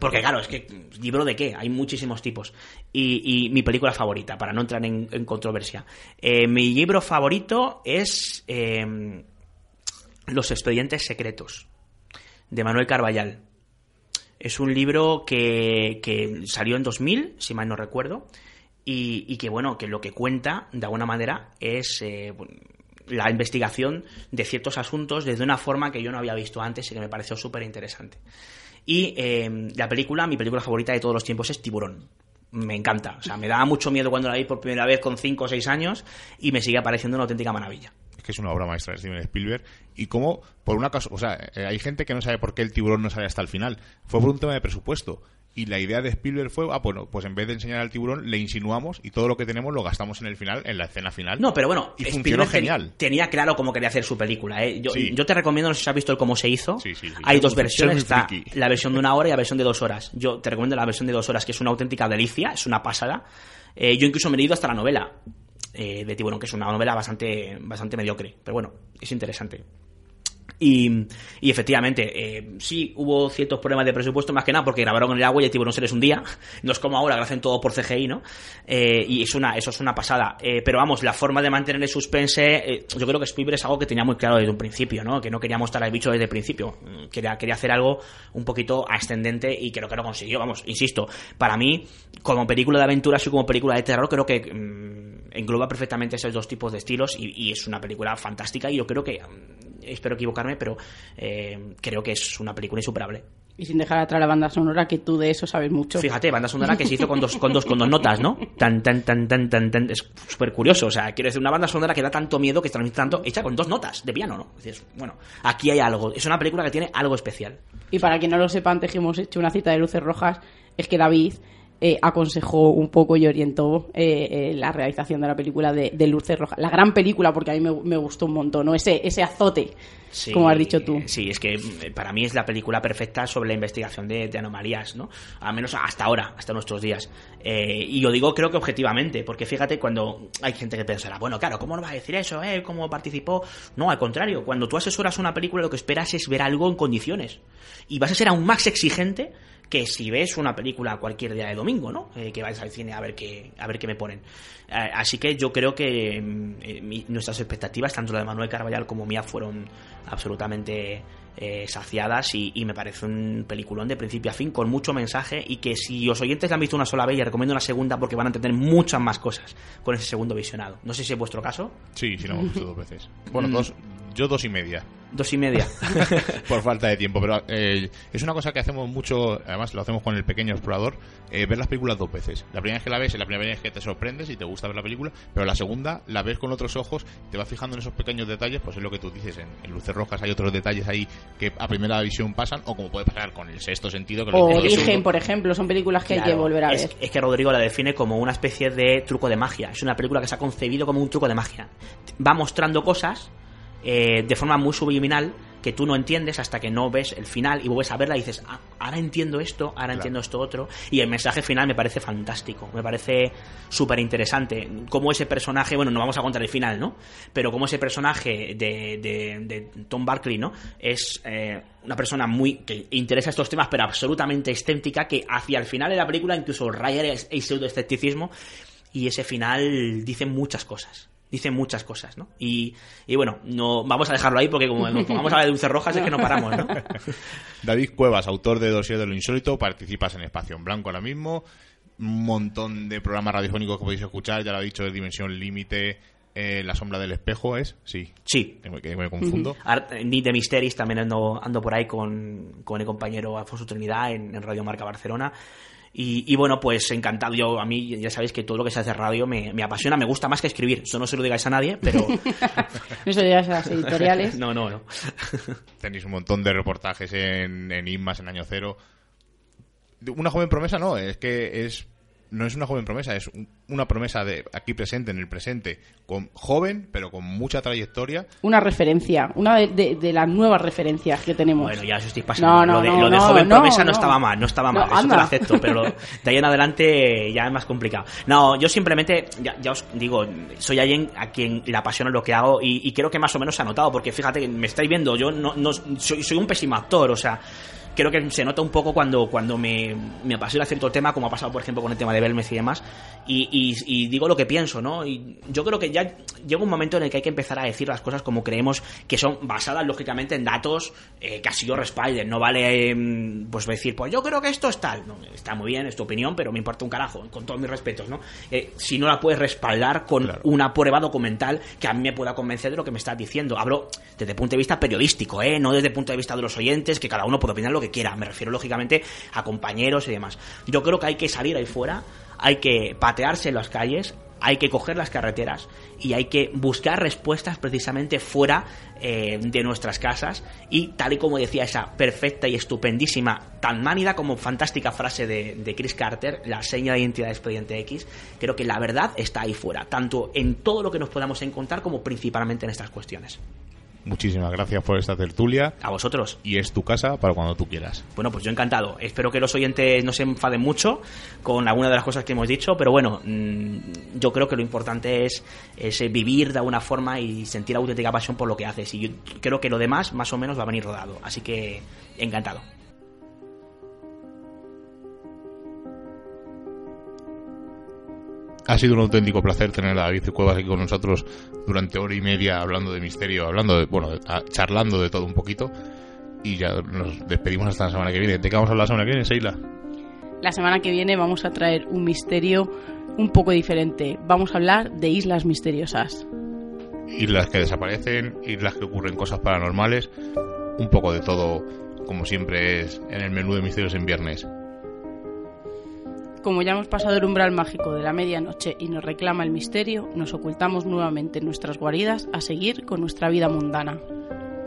Porque claro, es que libro de qué, hay muchísimos tipos. Y, mi película favorita, para no entrar en, controversia. Eh, mi libro favorito es eh, Los expedientes secretos, de Manuel Carballal. Es un libro que, salió en 2000, si mal no recuerdo, y, que bueno, que lo que cuenta, de alguna manera, es eh, la investigación de ciertos asuntos desde una forma que yo no había visto antes y que me pareció súper interesante. Y eh, la película, mi película favorita de todos los tiempos es Tiburón. Me encanta. O sea, me daba mucho miedo cuando la vi por primera vez con 5 o 6 años y me sigue pareciendo una auténtica maravilla. Es que es una obra maestra de Steven Spielberg. Y como, por una cosa, o sea, eh, hay gente que no sabe por qué el tiburón no sale hasta el final. Fue por un tema de presupuesto. Y la idea de Spielberg fue, ah, bueno, pues en vez de enseñar al tiburón, le insinuamos y todo lo que tenemos lo gastamos en el final, en la escena final. No, pero bueno, Y funcionó ten- genial. Tenía claro cómo quería hacer su película. ¿eh? Yo, Sí. yo te recomiendo, no sé si has visto el cómo se hizo. Sí, sí, sí. Hay dos versiones. Está la versión de una hora y la versión de dos horas. Yo te recomiendo la versión de dos horas, que es una auténtica delicia, es una pasada. Eh, yo incluso me he leído hasta la novela eh, de Tiburón, que es una novela bastante, bastante mediocre. Pero bueno, es interesante. Y, y efectivamente, eh, sí hubo ciertos problemas de presupuesto, más que nada porque grabaron en el agua y el tiburón se les un día. <laughs> No es como ahora que hacen todo por CGI, ¿no? Eh, y es una, eso es una pasada. Eh, pero vamos, la forma de mantener el suspense, eh, yo creo que Spielberg es algo que tenía muy claro desde un principio, ¿no? Que no quería mostrar al bicho desde el principio. Mm, Quería, quería hacer algo un poquito ascendente y creo que lo consiguió. Vamos, insisto, para mí, como película de aventuras y como película de terror, creo que mm, engloba perfectamente esos dos tipos de estilos y, y es una película fantástica y yo creo que mm, espero equivocarme, pero eh, creo que es una película insuperable. Y sin dejar atrás la banda sonora, que tú de eso sabes mucho. Fíjate, banda sonora que se hizo con dos, con dos, con dos notas, ¿no? <laughs> Tan, tan, tan, tan, tan, tan. Es súper curioso. O sea, quiero decir, una banda sonora que da tanto miedo, que transmite tanto, hecha con dos notas de piano, ¿no? Dices, bueno, aquí hay algo. Es una película que tiene algo especial. Y para quien no lo sepa, antes que hemos hecho una cita de luces rojas, es que David eh, aconsejó un poco y orientó eh, eh, la realización de la película de, de Rojas. La gran película, porque a mí me, me gustó un montón, ¿no? Ese, ese azote, Sí, como has dicho tú. Sí, es que eh, para mí es la película perfecta sobre la investigación de, de anomalías, ¿no? Al menos hasta ahora, hasta nuestros días. Y yo digo, creo que objetivamente, porque fíjate, cuando hay gente que pensará, bueno, claro, ¿cómo no vas a decir eso? Eh? ¿Cómo participó? No, al contrario, cuando tú asesoras una película, lo que esperas es ver algo en condiciones. Y vas a ser aún más exigente que si ves una película cualquier día de domingo, ¿no? Eh, que vais al cine a ver qué, a ver qué me ponen. Eh, así que yo creo que mm, eh, mi- nuestras expectativas, tanto la de Manuel Carballal como mía, fueron absolutamente eh, saciadas y, y me parece un peliculón de principio a fin con mucho mensaje y que si los oyentes la han visto una sola vez, les recomiendo una segunda porque van a entender muchas más cosas con ese segundo visionado. No sé si es vuestro caso. Sí, sí, lo hemos visto dos veces. Bueno, Mm. dos, yo dos y media. Dos y media. <laughs> <laughs> por falta de tiempo, pero eh, es una cosa que hacemos mucho, además lo hacemos con el pequeño explorador, eh, ver las películas dos veces. La primera vez que la ves es la primera vez que te sorprendes y te gusta ver la película, pero la segunda la ves con otros ojos, te vas fijando en esos pequeños detalles, pues es lo que tú dices, en, Luces Rojas hay otros detalles ahí que a primera visión pasan, o como puede pasar con el sexto sentido. Que o Origen, por ejemplo, son películas que hay que volver a ver. Es que Rodrigo la define como una especie de truco de magia, es una película que se ha concebido como un truco de magia. Va mostrando cosas eh, de forma muy subliminal que tú no entiendes hasta que no ves el final y vuelves a verla y dices, ah, ahora entiendo esto, ahora entiendo esto otro. Y el mensaje final me parece fantástico, me parece súper interesante. Como ese personaje, bueno, no vamos a contar el final, ¿no? Pero como ese personaje de, Tom Barkley, ¿no? Es eh, una persona muy que interesa estos temas, pero absolutamente escéptica, que hacia el final de la película incluso raya el pseudo-escepticismo y ese final dice muchas cosas dice muchas cosas, ¿no? Y, bueno, no vamos a dejarlo ahí porque como nos pongamos a hablar de dulces rojas es que no paramos, ¿no? <laughs> David Cuevas, autor de Dossier de lo Insólito, participas en Espacio en Blanco ahora mismo, un montón de programas radiofónicos que podéis escuchar, ya lo ha dicho, de Dimensión Límite, eh, La Sombra del Espejo es, sí. Sí. Que me, confundo. Ni de Misteris también ando, ando por ahí con, con el compañero Alfonso Trinidad en, en Radio Marca Barcelona. Y, bueno, pues encantado. Yo, a mí, ya sabéis que todo lo que se hace radio me, apasiona, me gusta más que escribir. Eso no se lo digáis a nadie, pero. <laughs> no se lo digáis a las editoriales. <laughs> no, no, no. <laughs> Tenéis un montón de reportajes en, en INMAS, en Año Cero. Una joven promesa no, es que es no es una joven promesa, es una promesa de aquí presente, en el presente, con joven, pero con mucha trayectoria. Una referencia, una de, las nuevas referencias que tenemos. Bueno, ya os estoy pasando. lo de, joven promesa no, estaba mal, no estaba mal, eso te lo acepto, pero de ahí en adelante ya es más complicado. No, yo simplemente, ya, os digo, soy alguien a quien le apasiona lo que hago y, creo que más o menos se ha notado, porque fíjate, me estáis viendo, yo no, no soy, soy un pésimo actor, o sea creo que se nota un poco cuando, cuando me, me apasiona cierto tema, como ha pasado, por ejemplo, con el tema de Belmez y demás, y, digo lo que pienso, ¿no? Y yo creo que ya llega un momento en el que hay que empezar a decir las cosas como creemos que son basadas, lógicamente, en datos eh, que así yo respalden. No vale, em, pues decir, pues yo creo que esto es tal. No, está muy bien, es tu opinión, pero me importa un carajo, con todos mis respetos, ¿no? Eh, si no la puedes respaldar con una prueba documental que a mí me pueda convencer de lo que me estás diciendo. Hablo desde el punto de vista periodístico, ¿eh? No desde el punto de vista de los oyentes, que cada uno puede opinar lo que quiera. Me refiero, lógicamente, a compañeros y demás. Yo creo que hay que salir ahí fuera hay que patearse en las calles, hay que coger las carreteras y hay que buscar respuestas precisamente fuera eh, de nuestras casas y tal y como decía esa perfecta y estupendísima, tan mánida como fantástica frase de, de Chris Carter, la seña de identidad de expediente X, creo que la verdad está ahí fuera, tanto en todo lo que nos podamos encontrar como principalmente en estas cuestiones. Muchísimas gracias por esta tertulia. A vosotros. Y es tu casa para cuando tú quieras. Bueno, pues yo encantado. Espero que los oyentes no se enfaden mucho con alguna de las cosas que hemos dicho, pero bueno, mm, yo creo que lo importante es, es vivir de alguna forma y sentir auténtica pasión por lo que haces. Y yo creo que lo demás más o menos va a venir rodado. Así que encantado. Ha sido un auténtico placer tener a David Cuevas aquí con nosotros durante hora y media hablando de misterio, hablando de, bueno, charlando de todo un poquito. Y ya nos despedimos hasta la semana que viene. ¿De qué vamos a hablar la semana que viene, Seila? La semana que viene vamos a traer un misterio un poco diferente. Vamos a hablar de islas misteriosas. Islas que desaparecen, islas que ocurren cosas paranormales, un poco de todo, como siempre es en el menú de misterios en viernes como ya hemos pasado el umbral mágico de la medianoche y nos reclama el misterio, nos ocultamos nuevamente en nuestras guaridas a seguir con nuestra vida mundana.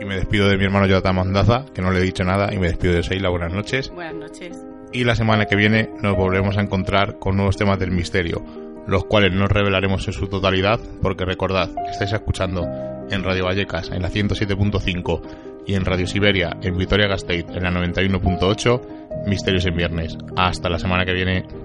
Y me despido de mi hermano Jonathan Mandaza, que no le he dicho nada, y me despido de Seila. Buenas noches. Buenas noches. Y la semana que viene nos volvemos a encontrar con nuevos temas del misterio, los cuales no revelaremos en su totalidad, porque recordad, estáis escuchando en Radio Vallecas en la 107.5 y en Radio Siberia en Vitoria Gasteiz en la 91.8, Misterios en Viernes. Hasta la semana que viene.